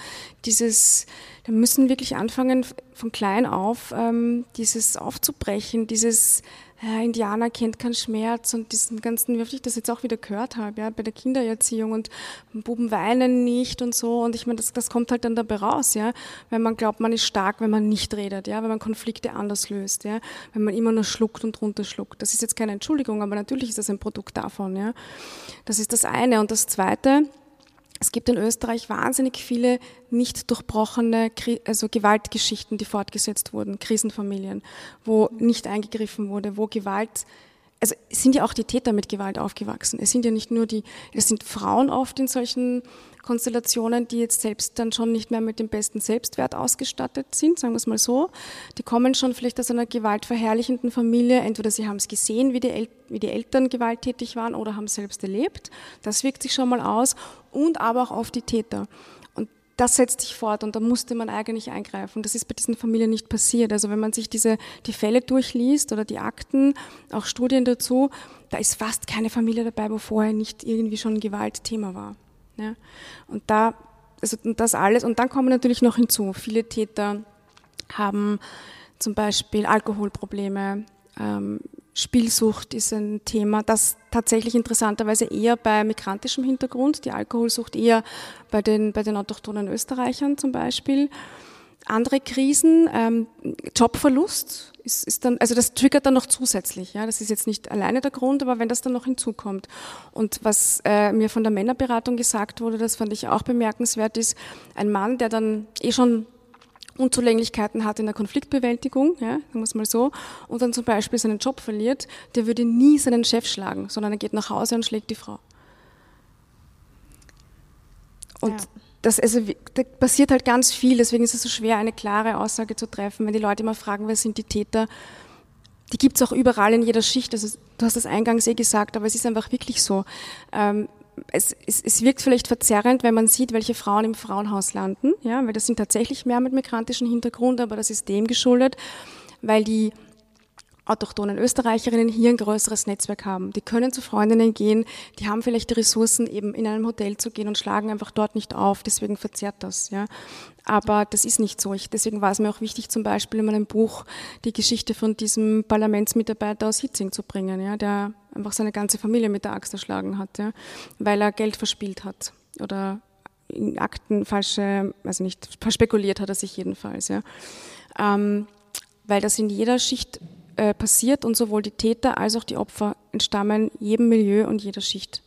dieses, da müssen wirklich anfangen, von klein auf ähm, dieses aufzubrechen, dieses äh, Indianer kennt keinen Schmerz und diesen ganzen, wie ich das jetzt auch wieder gehört habe, ja, bei der Kindererziehung und Buben weinen nicht und so. Und ich meine, das, das kommt halt dann dabei raus, ja, wenn man glaubt, man ist stark, wenn man nicht redet, ja, wenn man Konflikte anders löst, ja, wenn man immer nur schluckt und runterschluckt. Das ist jetzt keine Entschuldigung, aber natürlich ist das ein Produkt davon, ja. Das ist das eine. Und das zweite, es gibt in Österreich wahnsinnig viele nicht durchbrochene also Gewaltgeschichten, die fortgesetzt wurden, Krisenfamilien, wo nicht eingegriffen wurde, wo Gewalt also es sind ja auch die Täter mit Gewalt aufgewachsen. Es sind ja nicht nur die, es sind Frauen oft in solchen Konstellationen, die jetzt selbst dann schon nicht mehr mit dem besten Selbstwert ausgestattet sind, sagen wir es mal so. Die kommen schon vielleicht aus einer gewaltverherrlichenden Familie. Entweder sie haben es gesehen, wie die, El wie die Eltern gewalttätig waren oder haben es selbst erlebt. Das wirkt sich schon mal aus. Und aber auch auf die Täter. Das setzt sich fort und da musste man eigentlich eingreifen. Das ist bei diesen Familien nicht passiert. Also wenn man sich diese, die Fälle durchliest oder die Akten, auch Studien dazu, da ist fast keine Familie dabei, wo vorher nicht irgendwie schon Gewalt Thema war. Ja? Und da, also das alles, und dann kommen natürlich noch hinzu, viele Täter haben zum Beispiel Alkoholprobleme, ähm, Spielsucht ist ein Thema, das tatsächlich interessanterweise eher bei migrantischem Hintergrund, die Alkoholsucht eher bei den, bei den autochthonen Österreichern zum Beispiel. Andere Krisen, ähm, Jobverlust ist, ist dann, also das triggert dann noch zusätzlich. Ja, das ist jetzt nicht alleine der Grund, aber wenn das dann noch hinzukommt. Und was äh, mir von der Männerberatung gesagt wurde, das fand ich auch bemerkenswert, ist ein Mann, der dann eh schon Unzulänglichkeiten hat in der Konfliktbewältigung, ja, sagen wir es mal so, und dann zum Beispiel seinen Job verliert, der würde nie seinen Chef schlagen, sondern er geht nach Hause und schlägt die Frau. Und ja. das, also, da passiert halt ganz viel, deswegen ist es so schwer, eine klare Aussage zu treffen. Wenn die Leute immer fragen, wer sind die Täter, die gibt es auch überall in jeder Schicht. Also, du hast das eingangs eh gesagt, aber es ist einfach wirklich so. Ähm, es, es, es wirkt vielleicht verzerrend, wenn man sieht, welche Frauen im Frauenhaus landen, ja, weil das sind tatsächlich mehr mit migrantischem Hintergrund, aber das ist dem geschuldet, weil die autochthonen Österreicherinnen hier ein größeres Netzwerk haben. Die können zu Freundinnen gehen, die haben vielleicht die Ressourcen, eben in einem Hotel zu gehen und schlagen einfach dort nicht auf. Deswegen verzerrt das. Ja. Aber das ist nicht so. Ich, deswegen war es mir auch wichtig, zum Beispiel in meinem Buch die Geschichte von diesem Parlamentsmitarbeiter aus Hitzing zu bringen, ja, der einfach seine ganze Familie mit der Axt erschlagen hat, ja, weil er Geld verspielt hat oder in Akten falsche, also nicht, verspekuliert hat er sich jedenfalls. Ja. Ähm, weil das in jeder Schicht äh, passiert und sowohl die Täter als auch die Opfer entstammen jedem Milieu und jeder Schicht.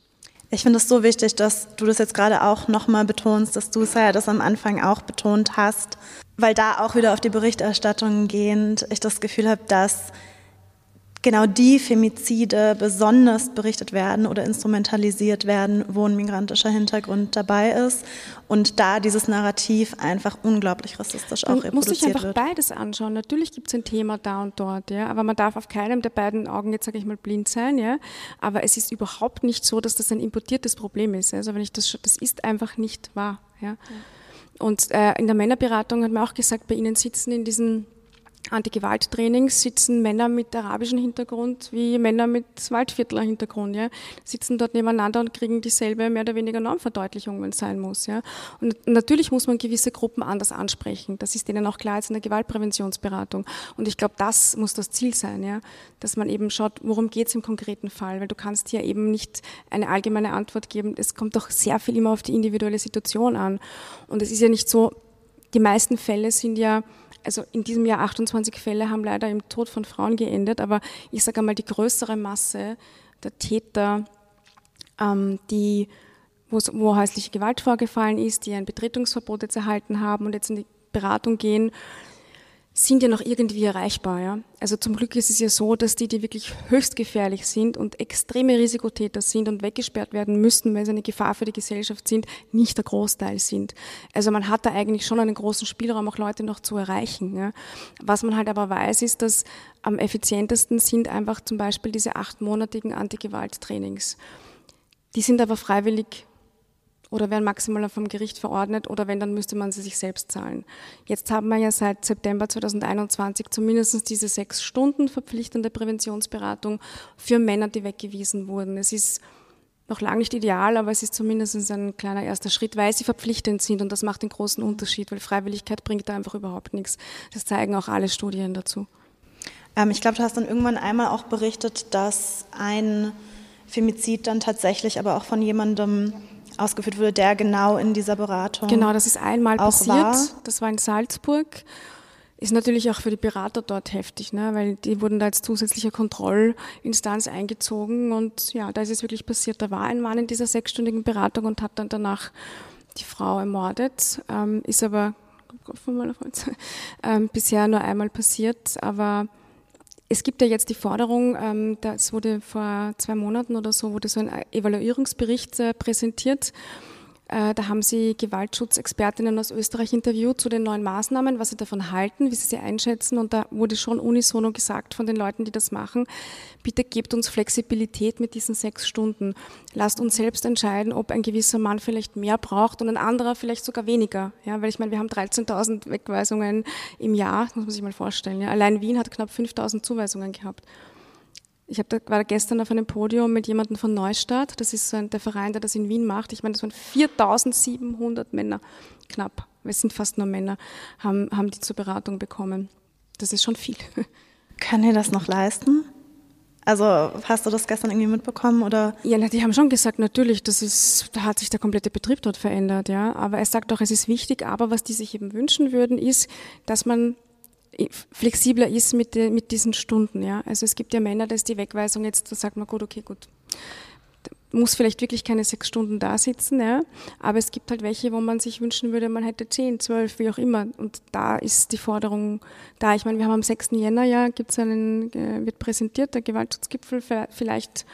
Ich finde es so wichtig, dass du das jetzt gerade auch nochmal betonst, dass du ja das am Anfang auch betont hast, weil da auch wieder auf die Berichterstattung gehend ich das Gefühl habe, dass genau die Femizide besonders berichtet werden oder instrumentalisiert werden, wo ein migrantischer Hintergrund dabei ist und da dieses Narrativ einfach unglaublich rassistisch auch man reproduziert muss sich einfach wird. beides anschauen. Natürlich gibt es ein Thema da und dort, ja, aber man darf auf keinem der beiden Augen jetzt sage ich mal blind sein, ja. Aber es ist überhaupt nicht so, dass das ein importiertes Problem ist. Also wenn ich das, das ist einfach nicht wahr, ja. ja. Und äh, in der Männerberatung hat man auch gesagt, bei Ihnen sitzen in diesen Anti-Gewalt-Trainings sitzen Männer mit arabischem Hintergrund wie Männer mit Waldviertler Hintergrund, ja, sitzen dort nebeneinander und kriegen dieselbe mehr oder weniger Normverdeutlichung, wenn es sein muss, ja. Und natürlich muss man gewisse Gruppen anders ansprechen. Das ist denen auch klar jetzt in der Gewaltpräventionsberatung. Und ich glaube, das muss das Ziel sein, ja, dass man eben schaut, worum geht es im konkreten Fall, weil du kannst hier eben nicht eine allgemeine Antwort geben. Es kommt doch sehr viel immer auf die individuelle Situation an. Und es ist ja nicht so, die meisten Fälle sind ja also in diesem Jahr 28 Fälle haben leider im Tod von Frauen geendet, aber ich sage einmal, die größere Masse der Täter, ähm, die, wo häusliche Gewalt vorgefallen ist, die ein Betretungsverbot jetzt erhalten haben und jetzt in die Beratung gehen, sind ja noch irgendwie erreichbar. Ja? Also zum Glück ist es ja so, dass die, die wirklich höchst gefährlich sind und extreme Risikotäter sind und weggesperrt werden müssen, weil sie eine Gefahr für die Gesellschaft sind, nicht der Großteil sind. Also man hat da eigentlich schon einen großen Spielraum, auch Leute noch zu erreichen. Ja? Was man halt aber weiß, ist, dass am effizientesten sind einfach zum Beispiel diese achtmonatigen Antigewalt-Trainings. Die sind aber freiwillig oder werden maximal vom Gericht verordnet oder wenn, dann müsste man sie sich selbst zahlen. Jetzt haben wir ja seit September 2021 zumindest diese sechs Stunden verpflichtende Präventionsberatung für Männer, die weggewiesen wurden. Es ist noch lange nicht ideal, aber es ist zumindest ein kleiner erster Schritt, weil sie verpflichtend sind und das macht den großen Unterschied, weil Freiwilligkeit bringt da einfach überhaupt nichts. Das zeigen auch alle Studien dazu. Ähm, ich glaube, du hast dann irgendwann einmal auch berichtet, dass ein Femizid dann tatsächlich aber auch von jemandem ausgeführt wurde, der genau in dieser Beratung. Genau, das ist einmal passiert. War. Das war in Salzburg. Ist natürlich auch für die Berater dort heftig, ne? weil die wurden da als zusätzliche Kontrollinstanz eingezogen und ja, da ist es wirklich passiert. Da war ein Mann in dieser sechsstündigen Beratung und hat dann danach die Frau ermordet, ähm, ist aber *laughs* ähm, bisher nur einmal passiert, aber es gibt ja jetzt die Forderung, ähm, das wurde vor zwei Monaten oder so, wurde so ein Evaluierungsbericht äh, präsentiert, da haben sie Gewaltschutzexpertinnen aus Österreich interviewt zu den neuen Maßnahmen, was sie davon halten, wie sie sie einschätzen. Und da wurde schon unisono gesagt von den Leuten, die das machen, bitte gebt uns Flexibilität mit diesen sechs Stunden. Lasst uns selbst entscheiden, ob ein gewisser Mann vielleicht mehr braucht und ein anderer vielleicht sogar weniger. Ja, weil ich meine, wir haben 13.000 Wegweisungen im Jahr, das muss man sich mal vorstellen. Ja. Allein Wien hat knapp 5.000 Zuweisungen gehabt. Ich da, war gestern auf einem Podium mit jemandem von Neustadt. Das ist so ein, der Verein, der das in Wien macht. Ich meine, das waren 4700 Männer, knapp. Wir sind fast nur Männer, haben, haben die zur Beratung bekommen. Das ist schon viel. *laughs* Können ihr das noch leisten? Also hast du das gestern irgendwie mitbekommen oder? Ja, die haben schon gesagt, natürlich, das ist, da hat sich der komplette Betrieb dort verändert, ja. Aber er sagt auch, es ist wichtig. Aber was die sich eben wünschen würden, ist, dass man flexibler ist mit, de, mit diesen Stunden. Ja? Also es gibt ja Männer, da ist die Wegweisung jetzt, da sagt man gut, okay, gut, muss vielleicht wirklich keine sechs Stunden da sitzen, ja? aber es gibt halt welche, wo man sich wünschen würde, man hätte zehn, zwölf, wie auch immer. Und da ist die Forderung da. Ich meine, wir haben am 6. Jänner ja, gibt's einen, äh, wird präsentiert, der Gewaltschutzgipfel, vielleicht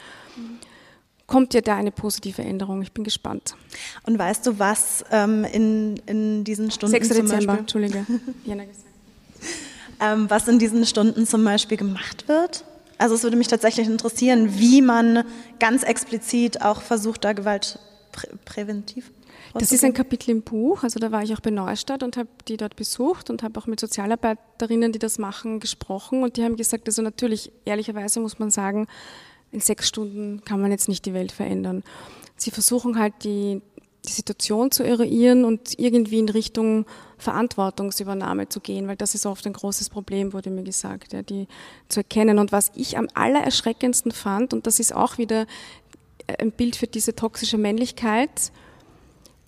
kommt ja da eine positive Änderung. Ich bin gespannt. Und weißt du, was ähm, in, in diesen Stunden 6. Dezember, Entschuldige. *laughs* Jänner gesagt ähm, was in diesen Stunden zum Beispiel gemacht wird? Also es würde mich tatsächlich interessieren, wie man ganz explizit auch versucht, da Gewalt prä präventiv das ist ein Kapitel im Buch. Also da war ich auch bei Neustadt und habe die dort besucht und habe auch mit Sozialarbeiterinnen, die das machen, gesprochen. Und die haben gesagt, also natürlich, ehrlicherweise muss man sagen, in sechs Stunden kann man jetzt nicht die Welt verändern. Sie versuchen halt die, die Situation zu eruieren und irgendwie in Richtung Verantwortungsübernahme zu gehen, weil das ist oft ein großes Problem, wurde mir gesagt, ja, die zu erkennen. Und was ich am allererschreckendsten fand, und das ist auch wieder ein Bild für diese toxische Männlichkeit,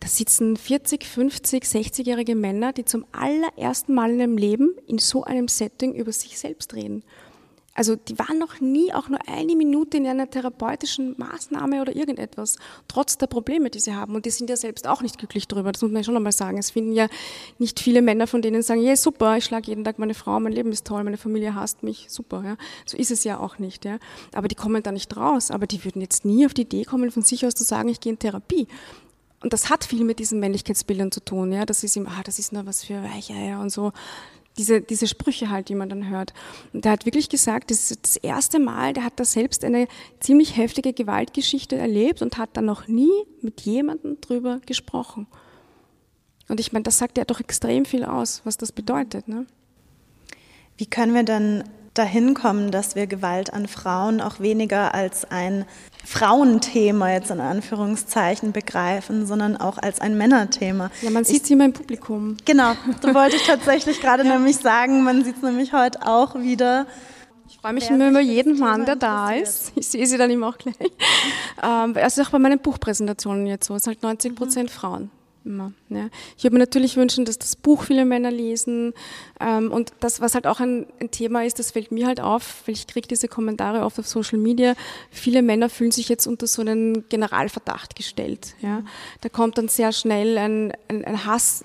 da sitzen 40, 50, 60-jährige Männer, die zum allerersten Mal in ihrem Leben in so einem Setting über sich selbst reden. Also die waren noch nie auch nur eine Minute in einer therapeutischen Maßnahme oder irgendetwas, trotz der Probleme, die sie haben. Und die sind ja selbst auch nicht glücklich darüber, das muss man ja schon einmal sagen. Es finden ja nicht viele Männer, von denen sagen, ja super, ich schlage jeden Tag meine Frau, mein Leben ist toll, meine Familie hasst mich, super. Ja. So ist es ja auch nicht. Ja. Aber die kommen da nicht raus. Aber die würden jetzt nie auf die Idee kommen, von sich aus zu sagen, ich gehe in Therapie. Und das hat viel mit diesen Männlichkeitsbildern zu tun. Ja. Das ist ihm, ah, das ist nur was für Weicheier und so diese, diese Sprüche halt, die man dann hört. Und der hat wirklich gesagt, das ist das erste Mal, der hat da selbst eine ziemlich heftige Gewaltgeschichte erlebt und hat da noch nie mit jemandem drüber gesprochen. Und ich meine, das sagt ja doch extrem viel aus, was das bedeutet. Ne? Wie können wir dann dahin kommen, dass wir Gewalt an Frauen auch weniger als ein Frauenthema jetzt in Anführungszeichen begreifen, sondern auch als ein Männerthema. Ja, man sieht es immer im Publikum. Genau, so wollte ich *laughs* tatsächlich gerade ja. nämlich sagen. Man sieht es nämlich heute auch wieder. Ich freue mich immer über jeden Mann, der da ist. Ich sehe sie dann immer auch gleich. Ähm, also auch bei meinen Buchpräsentationen jetzt so. Es sind halt 90 Prozent mhm. Frauen immer. Ja. Ich würde mir natürlich wünschen, dass das Buch viele Männer lesen ähm, und das, was halt auch ein, ein, Thema ist, das fällt mir halt auf, weil ich kriege diese Kommentare oft auf Social Media. Viele Männer fühlen sich jetzt unter so einen Generalverdacht gestellt. Ja. Da kommt dann sehr schnell ein, ein, ein Hass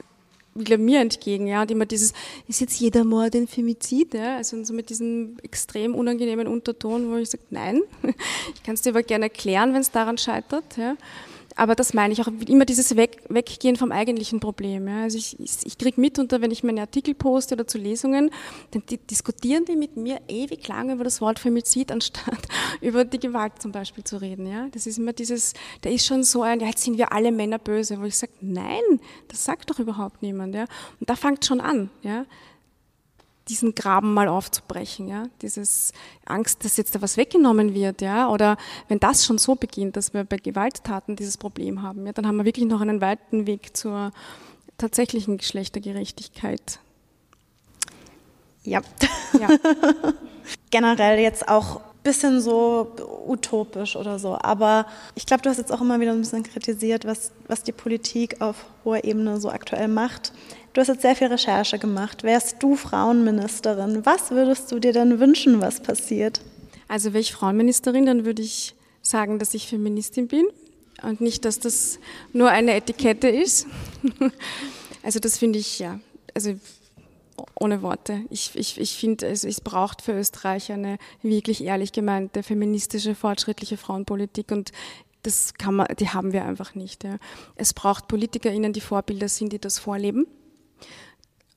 wieder mir entgegen, ja, und immer dieses, ist jetzt jeder Mord ein Femizid, ja, also so mit diesem extrem unangenehmen Unterton, wo ich sage, nein, *laughs* ich kann es dir aber gerne erklären, wenn es daran scheitert, ja. Aber das meine ich auch immer dieses Weg, Weggehen vom eigentlichen Problem. Ja. Also ich, ich, ich kriege mit, unter, wenn ich meine Artikel poste oder zu Lesungen, dann die, diskutieren die mit mir ewig lang über das Wort Femizid, *laughs* anstatt über die Gewalt zum Beispiel zu reden. Ja. Das ist immer dieses, da ist schon so ein, ja, jetzt sind wir alle Männer böse, wo ich sage, nein, das sagt doch überhaupt niemand. Ja. Und da fängt schon an. Ja diesen Graben mal aufzubrechen, ja, dieses Angst, dass jetzt da was weggenommen wird, ja, oder wenn das schon so beginnt, dass wir bei Gewalttaten dieses Problem haben, ja, dann haben wir wirklich noch einen weiten Weg zur tatsächlichen Geschlechtergerechtigkeit. Ja. ja. *laughs* Generell jetzt auch bisschen so utopisch oder so. Aber ich glaube, du hast jetzt auch immer wieder ein bisschen kritisiert, was, was die Politik auf hoher Ebene so aktuell macht. Du hast jetzt sehr viel Recherche gemacht. Wärst du Frauenministerin, was würdest du dir denn wünschen, was passiert? Also wäre ich Frauenministerin, dann würde ich sagen, dass ich Feministin bin und nicht, dass das nur eine Etikette ist. *laughs* also das finde ich, ja, also ohne Worte. Ich, ich, ich finde, es, es braucht für Österreich eine wirklich ehrlich gemeinte, feministische, fortschrittliche Frauenpolitik und das kann man, die haben wir einfach nicht. Ja. Es braucht PolitikerInnen, die Vorbilder sind, die das vorleben.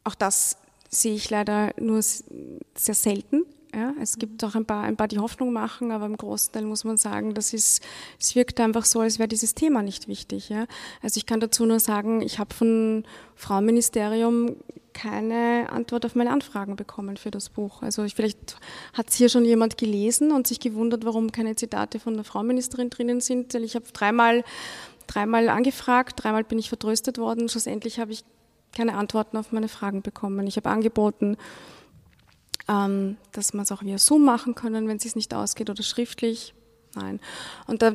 Auch das sehe ich leider nur sehr selten. Ja, es gibt auch ein paar, ein paar, die Hoffnung machen, aber im Großteil muss man sagen, das ist, es wirkt einfach so, als wäre dieses Thema nicht wichtig. Ja. Also ich kann dazu nur sagen, ich habe vom Frauenministerium keine Antwort auf meine Anfragen bekommen für das Buch. Also ich, vielleicht hat es hier schon jemand gelesen und sich gewundert, warum keine Zitate von der Frauenministerin drinnen sind. Weil ich habe dreimal, dreimal angefragt, dreimal bin ich vertröstet worden. Schlussendlich habe ich keine Antworten auf meine Fragen bekommen. Ich habe angeboten, ähm, dass man es auch via Zoom machen können, wenn es nicht ausgeht oder schriftlich. Nein. Und da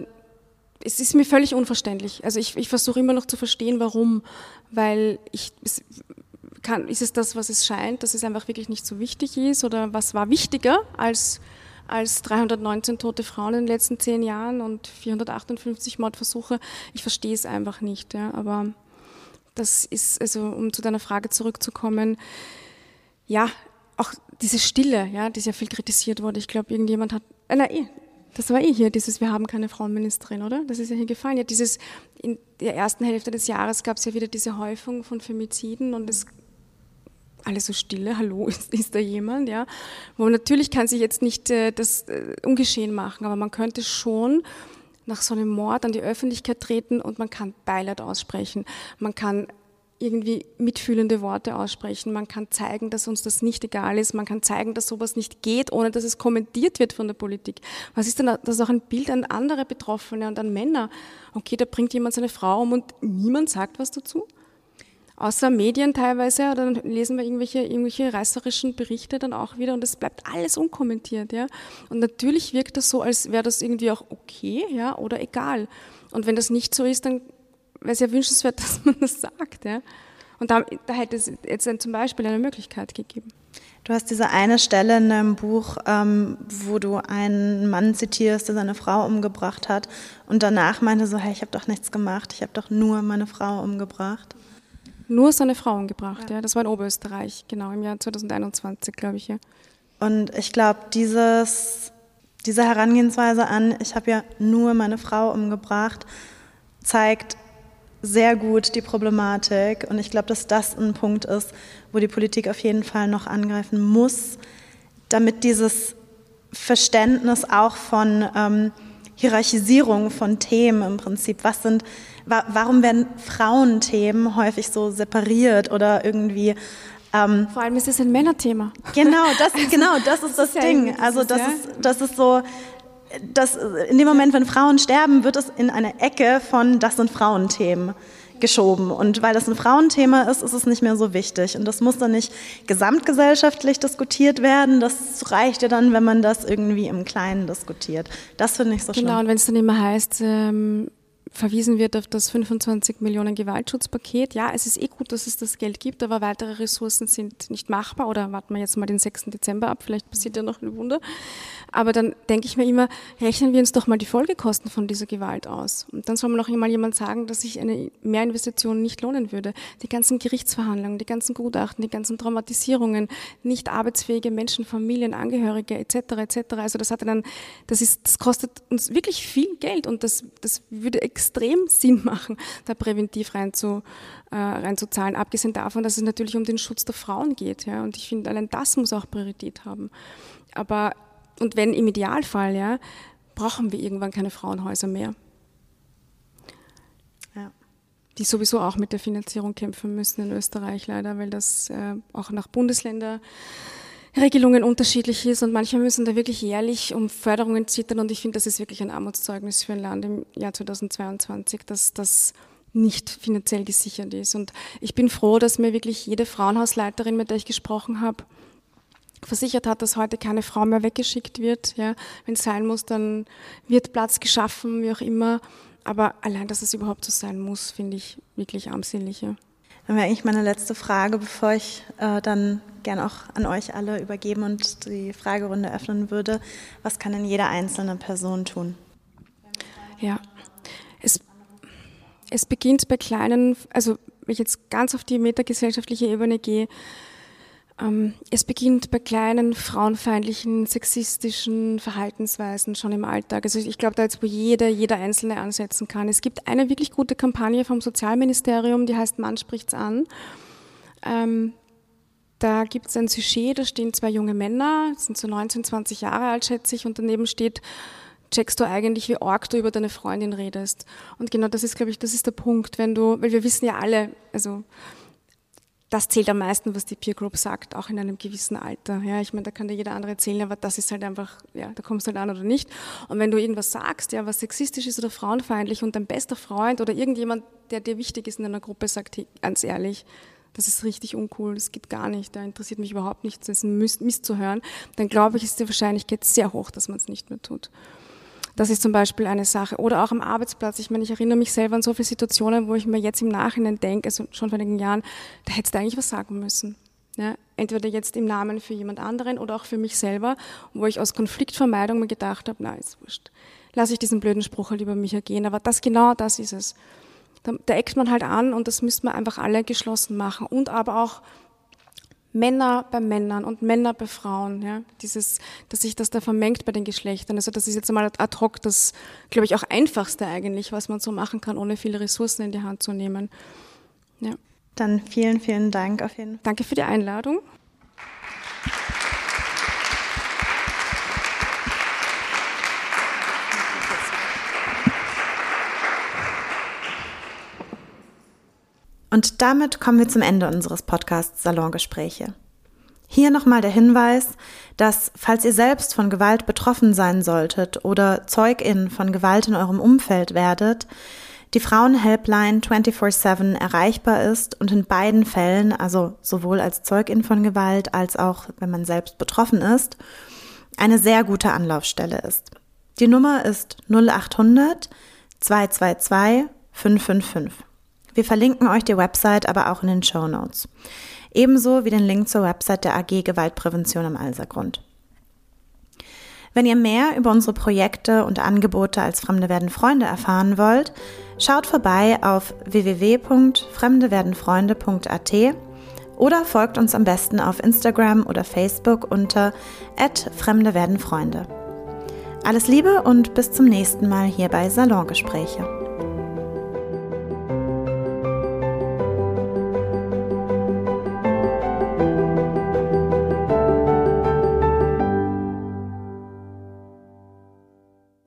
es ist mir völlig unverständlich. Also ich, ich versuche immer noch zu verstehen, warum, weil ich, es, kann, ist es das, was es scheint, dass es einfach wirklich nicht so wichtig ist oder was war wichtiger als, als 319 tote Frauen in den letzten zehn Jahren und 458 Mordversuche? Ich verstehe es einfach nicht. Ja, aber das ist, also um zu deiner Frage zurückzukommen, ja, auch diese Stille, ja, die sehr viel kritisiert wurde. Ich glaube, irgendjemand hat, äh, nein, eh, das war eh hier, dieses Wir haben keine Frauenministerin, oder? Das ist ja hier gefallen. Ja, dieses, in der ersten Hälfte des Jahres gab es ja wieder diese Häufung von Femiziden und es alle so stille, hallo, *laughs* ist, ist da jemand, ja. Wo natürlich kann sich jetzt nicht äh, das äh, ungeschehen machen, aber man könnte schon nach so einem Mord an die Öffentlichkeit treten und man kann Beileid aussprechen. Man kann irgendwie mitfühlende Worte aussprechen. Man kann zeigen, dass uns das nicht egal ist. Man kann zeigen, dass sowas nicht geht, ohne dass es kommentiert wird von der Politik. Was ist denn das ist auch ein Bild an andere Betroffene und an Männer? Okay, da bringt jemand seine Frau um und niemand sagt was dazu außer Medien teilweise, oder dann lesen wir irgendwelche, irgendwelche reißerischen Berichte dann auch wieder und es bleibt alles unkommentiert, ja. Und natürlich wirkt das so, als wäre das irgendwie auch okay, ja, oder egal. Und wenn das nicht so ist, dann wäre es ja wünschenswert, *laughs* dass man das sagt, ja. Und da, da hätte es jetzt zum Beispiel eine Möglichkeit gegeben. Du hast diese eine Stelle in deinem Buch, ähm, wo du einen Mann zitierst, der seine Frau umgebracht hat und danach meinte so, hey, ich habe doch nichts gemacht, ich habe doch nur meine Frau umgebracht nur seine Frau umgebracht. Ja. ja. Das war in Oberösterreich, genau, im Jahr 2021, glaube ich. Ja. Und ich glaube, dieses, diese Herangehensweise an, ich habe ja nur meine Frau umgebracht, zeigt sehr gut die Problematik. Und ich glaube, dass das ein Punkt ist, wo die Politik auf jeden Fall noch angreifen muss, damit dieses Verständnis auch von ähm, Hierarchisierung von Themen im Prinzip, was sind warum werden Frauenthemen häufig so separiert oder irgendwie ähm, Vor allem ist es ein Männerthema. Genau, das, *laughs* also, genau, das ist das, das Ding. also das, ist, das ist so, das, in dem Moment, wenn Frauen sterben, wird es in eine Ecke von, das sind Frauenthemen geschoben. Und weil das ein Frauenthema ist, ist es nicht mehr so wichtig. Und das muss dann nicht gesamtgesellschaftlich diskutiert werden. Das reicht ja dann, wenn man das irgendwie im Kleinen diskutiert. Das finde ich so genau, schlimm. Genau, und wenn es dann immer heißt, ähm, verwiesen wird auf das 25 Millionen Gewaltschutzpaket. Ja, es ist eh gut, dass es das Geld gibt, aber weitere Ressourcen sind nicht machbar oder warten wir jetzt mal den 6. Dezember ab, vielleicht passiert ja noch ein Wunder. Aber dann denke ich mir immer, rechnen wir uns doch mal die Folgekosten von dieser Gewalt aus. Und dann soll mir noch einmal jemand sagen, dass sich eine Mehrinvestition nicht lohnen würde. Die ganzen Gerichtsverhandlungen, die ganzen Gutachten, die ganzen Traumatisierungen, nicht arbeitsfähige Menschen, Familien, Angehörige etc. etc. Also das hat dann, das ist, das kostet uns wirklich viel Geld und das, das würde extrem Sinn machen, da präventiv reinzu, äh, reinzuzahlen. Abgesehen davon, dass es natürlich um den Schutz der Frauen geht. Ja? Und ich finde, allein das muss auch Priorität haben. Aber, und wenn im Idealfall, ja, brauchen wir irgendwann keine Frauenhäuser mehr. Ja. Die sowieso auch mit der Finanzierung kämpfen müssen in Österreich leider, weil das äh, auch nach Bundesländer Regelungen unterschiedlich ist und manche müssen da wirklich jährlich um Förderungen zittern und ich finde, das ist wirklich ein Armutszeugnis für ein Land im Jahr 2022, dass das nicht finanziell gesichert ist. Und ich bin froh, dass mir wirklich jede Frauenhausleiterin, mit der ich gesprochen habe, versichert hat, dass heute keine Frau mehr weggeschickt wird. Ja, Wenn es sein muss, dann wird Platz geschaffen, wie auch immer. Aber allein, dass es überhaupt so sein muss, finde ich wirklich armselig. Ja. Dann wäre eigentlich meine letzte Frage, bevor ich äh, dann gerne auch an euch alle übergeben und die Fragerunde öffnen würde. Was kann denn jede einzelne Person tun? Ja, es, es beginnt bei kleinen, also wenn ich jetzt ganz auf die metagesellschaftliche Ebene gehe, es beginnt bei kleinen frauenfeindlichen, sexistischen Verhaltensweisen schon im Alltag. Also ich glaube, da jetzt, wo jeder, jeder Einzelne ansetzen kann. Es gibt eine wirklich gute Kampagne vom Sozialministerium, die heißt Mann spricht's an. Ähm, da gibt es ein Sujet, da stehen zwei junge Männer, sind so 19, 20 Jahre alt, schätze ich, und daneben steht, checkst du eigentlich, wie arg du über deine Freundin redest. Und genau das ist, glaube ich, das ist der Punkt, wenn du, weil wir wissen ja alle, also das zählt am meisten, was die Peer Group sagt, auch in einem gewissen Alter. Ja, ich meine, da kann dir jeder andere erzählen, aber das ist halt einfach, ja, da kommst du halt an oder nicht. Und wenn du irgendwas sagst, ja, was sexistisch ist oder frauenfeindlich und dein bester Freund oder irgendjemand, der dir wichtig ist in einer Gruppe, sagt, hey, ganz ehrlich, das ist richtig uncool, das geht gar nicht, da interessiert mich überhaupt nichts, das ist Mist, Mist zu hören, dann glaube ich, ist die Wahrscheinlichkeit sehr hoch, dass man es nicht mehr tut. Das ist zum Beispiel eine Sache. Oder auch am Arbeitsplatz. Ich meine, ich erinnere mich selber an so viele Situationen, wo ich mir jetzt im Nachhinein denke, also schon vor einigen Jahren, da hättest du eigentlich was sagen müssen. Ja, entweder jetzt im Namen für jemand anderen oder auch für mich selber, wo ich aus Konfliktvermeidung mir gedacht habe, na, ist wurscht. Lass ich diesen blöden Spruch halt über mich ergehen. Aber das genau das ist es. Da, da eckt man halt an und das müsste man einfach alle geschlossen machen. Und aber auch Männer bei Männern und Männer bei Frauen, ja, dieses, dass sich das da vermengt bei den Geschlechtern. Also das ist jetzt einmal ad hoc das, glaube ich, auch einfachste eigentlich, was man so machen kann, ohne viele Ressourcen in die Hand zu nehmen. Ja. Dann vielen, vielen Dank auf jeden Fall. Danke für die Einladung. Und damit kommen wir zum Ende unseres Podcasts Salongespräche. Hier nochmal der Hinweis, dass falls ihr selbst von Gewalt betroffen sein solltet oder Zeugin von Gewalt in eurem Umfeld werdet, die Frauenhelpline 24-7 erreichbar ist und in beiden Fällen, also sowohl als Zeugin von Gewalt als auch wenn man selbst betroffen ist, eine sehr gute Anlaufstelle ist. Die Nummer ist 0800 222 555. Wir verlinken euch die Website aber auch in den Show Notes. Ebenso wie den Link zur Website der AG Gewaltprävention am Alsergrund. Wenn ihr mehr über unsere Projekte und Angebote als Fremde werden Freunde erfahren wollt, schaut vorbei auf www.fremdewerdenfreunde.at oder folgt uns am besten auf Instagram oder Facebook unter Fremde werden Freunde. Alles Liebe und bis zum nächsten Mal hier bei Salongespräche.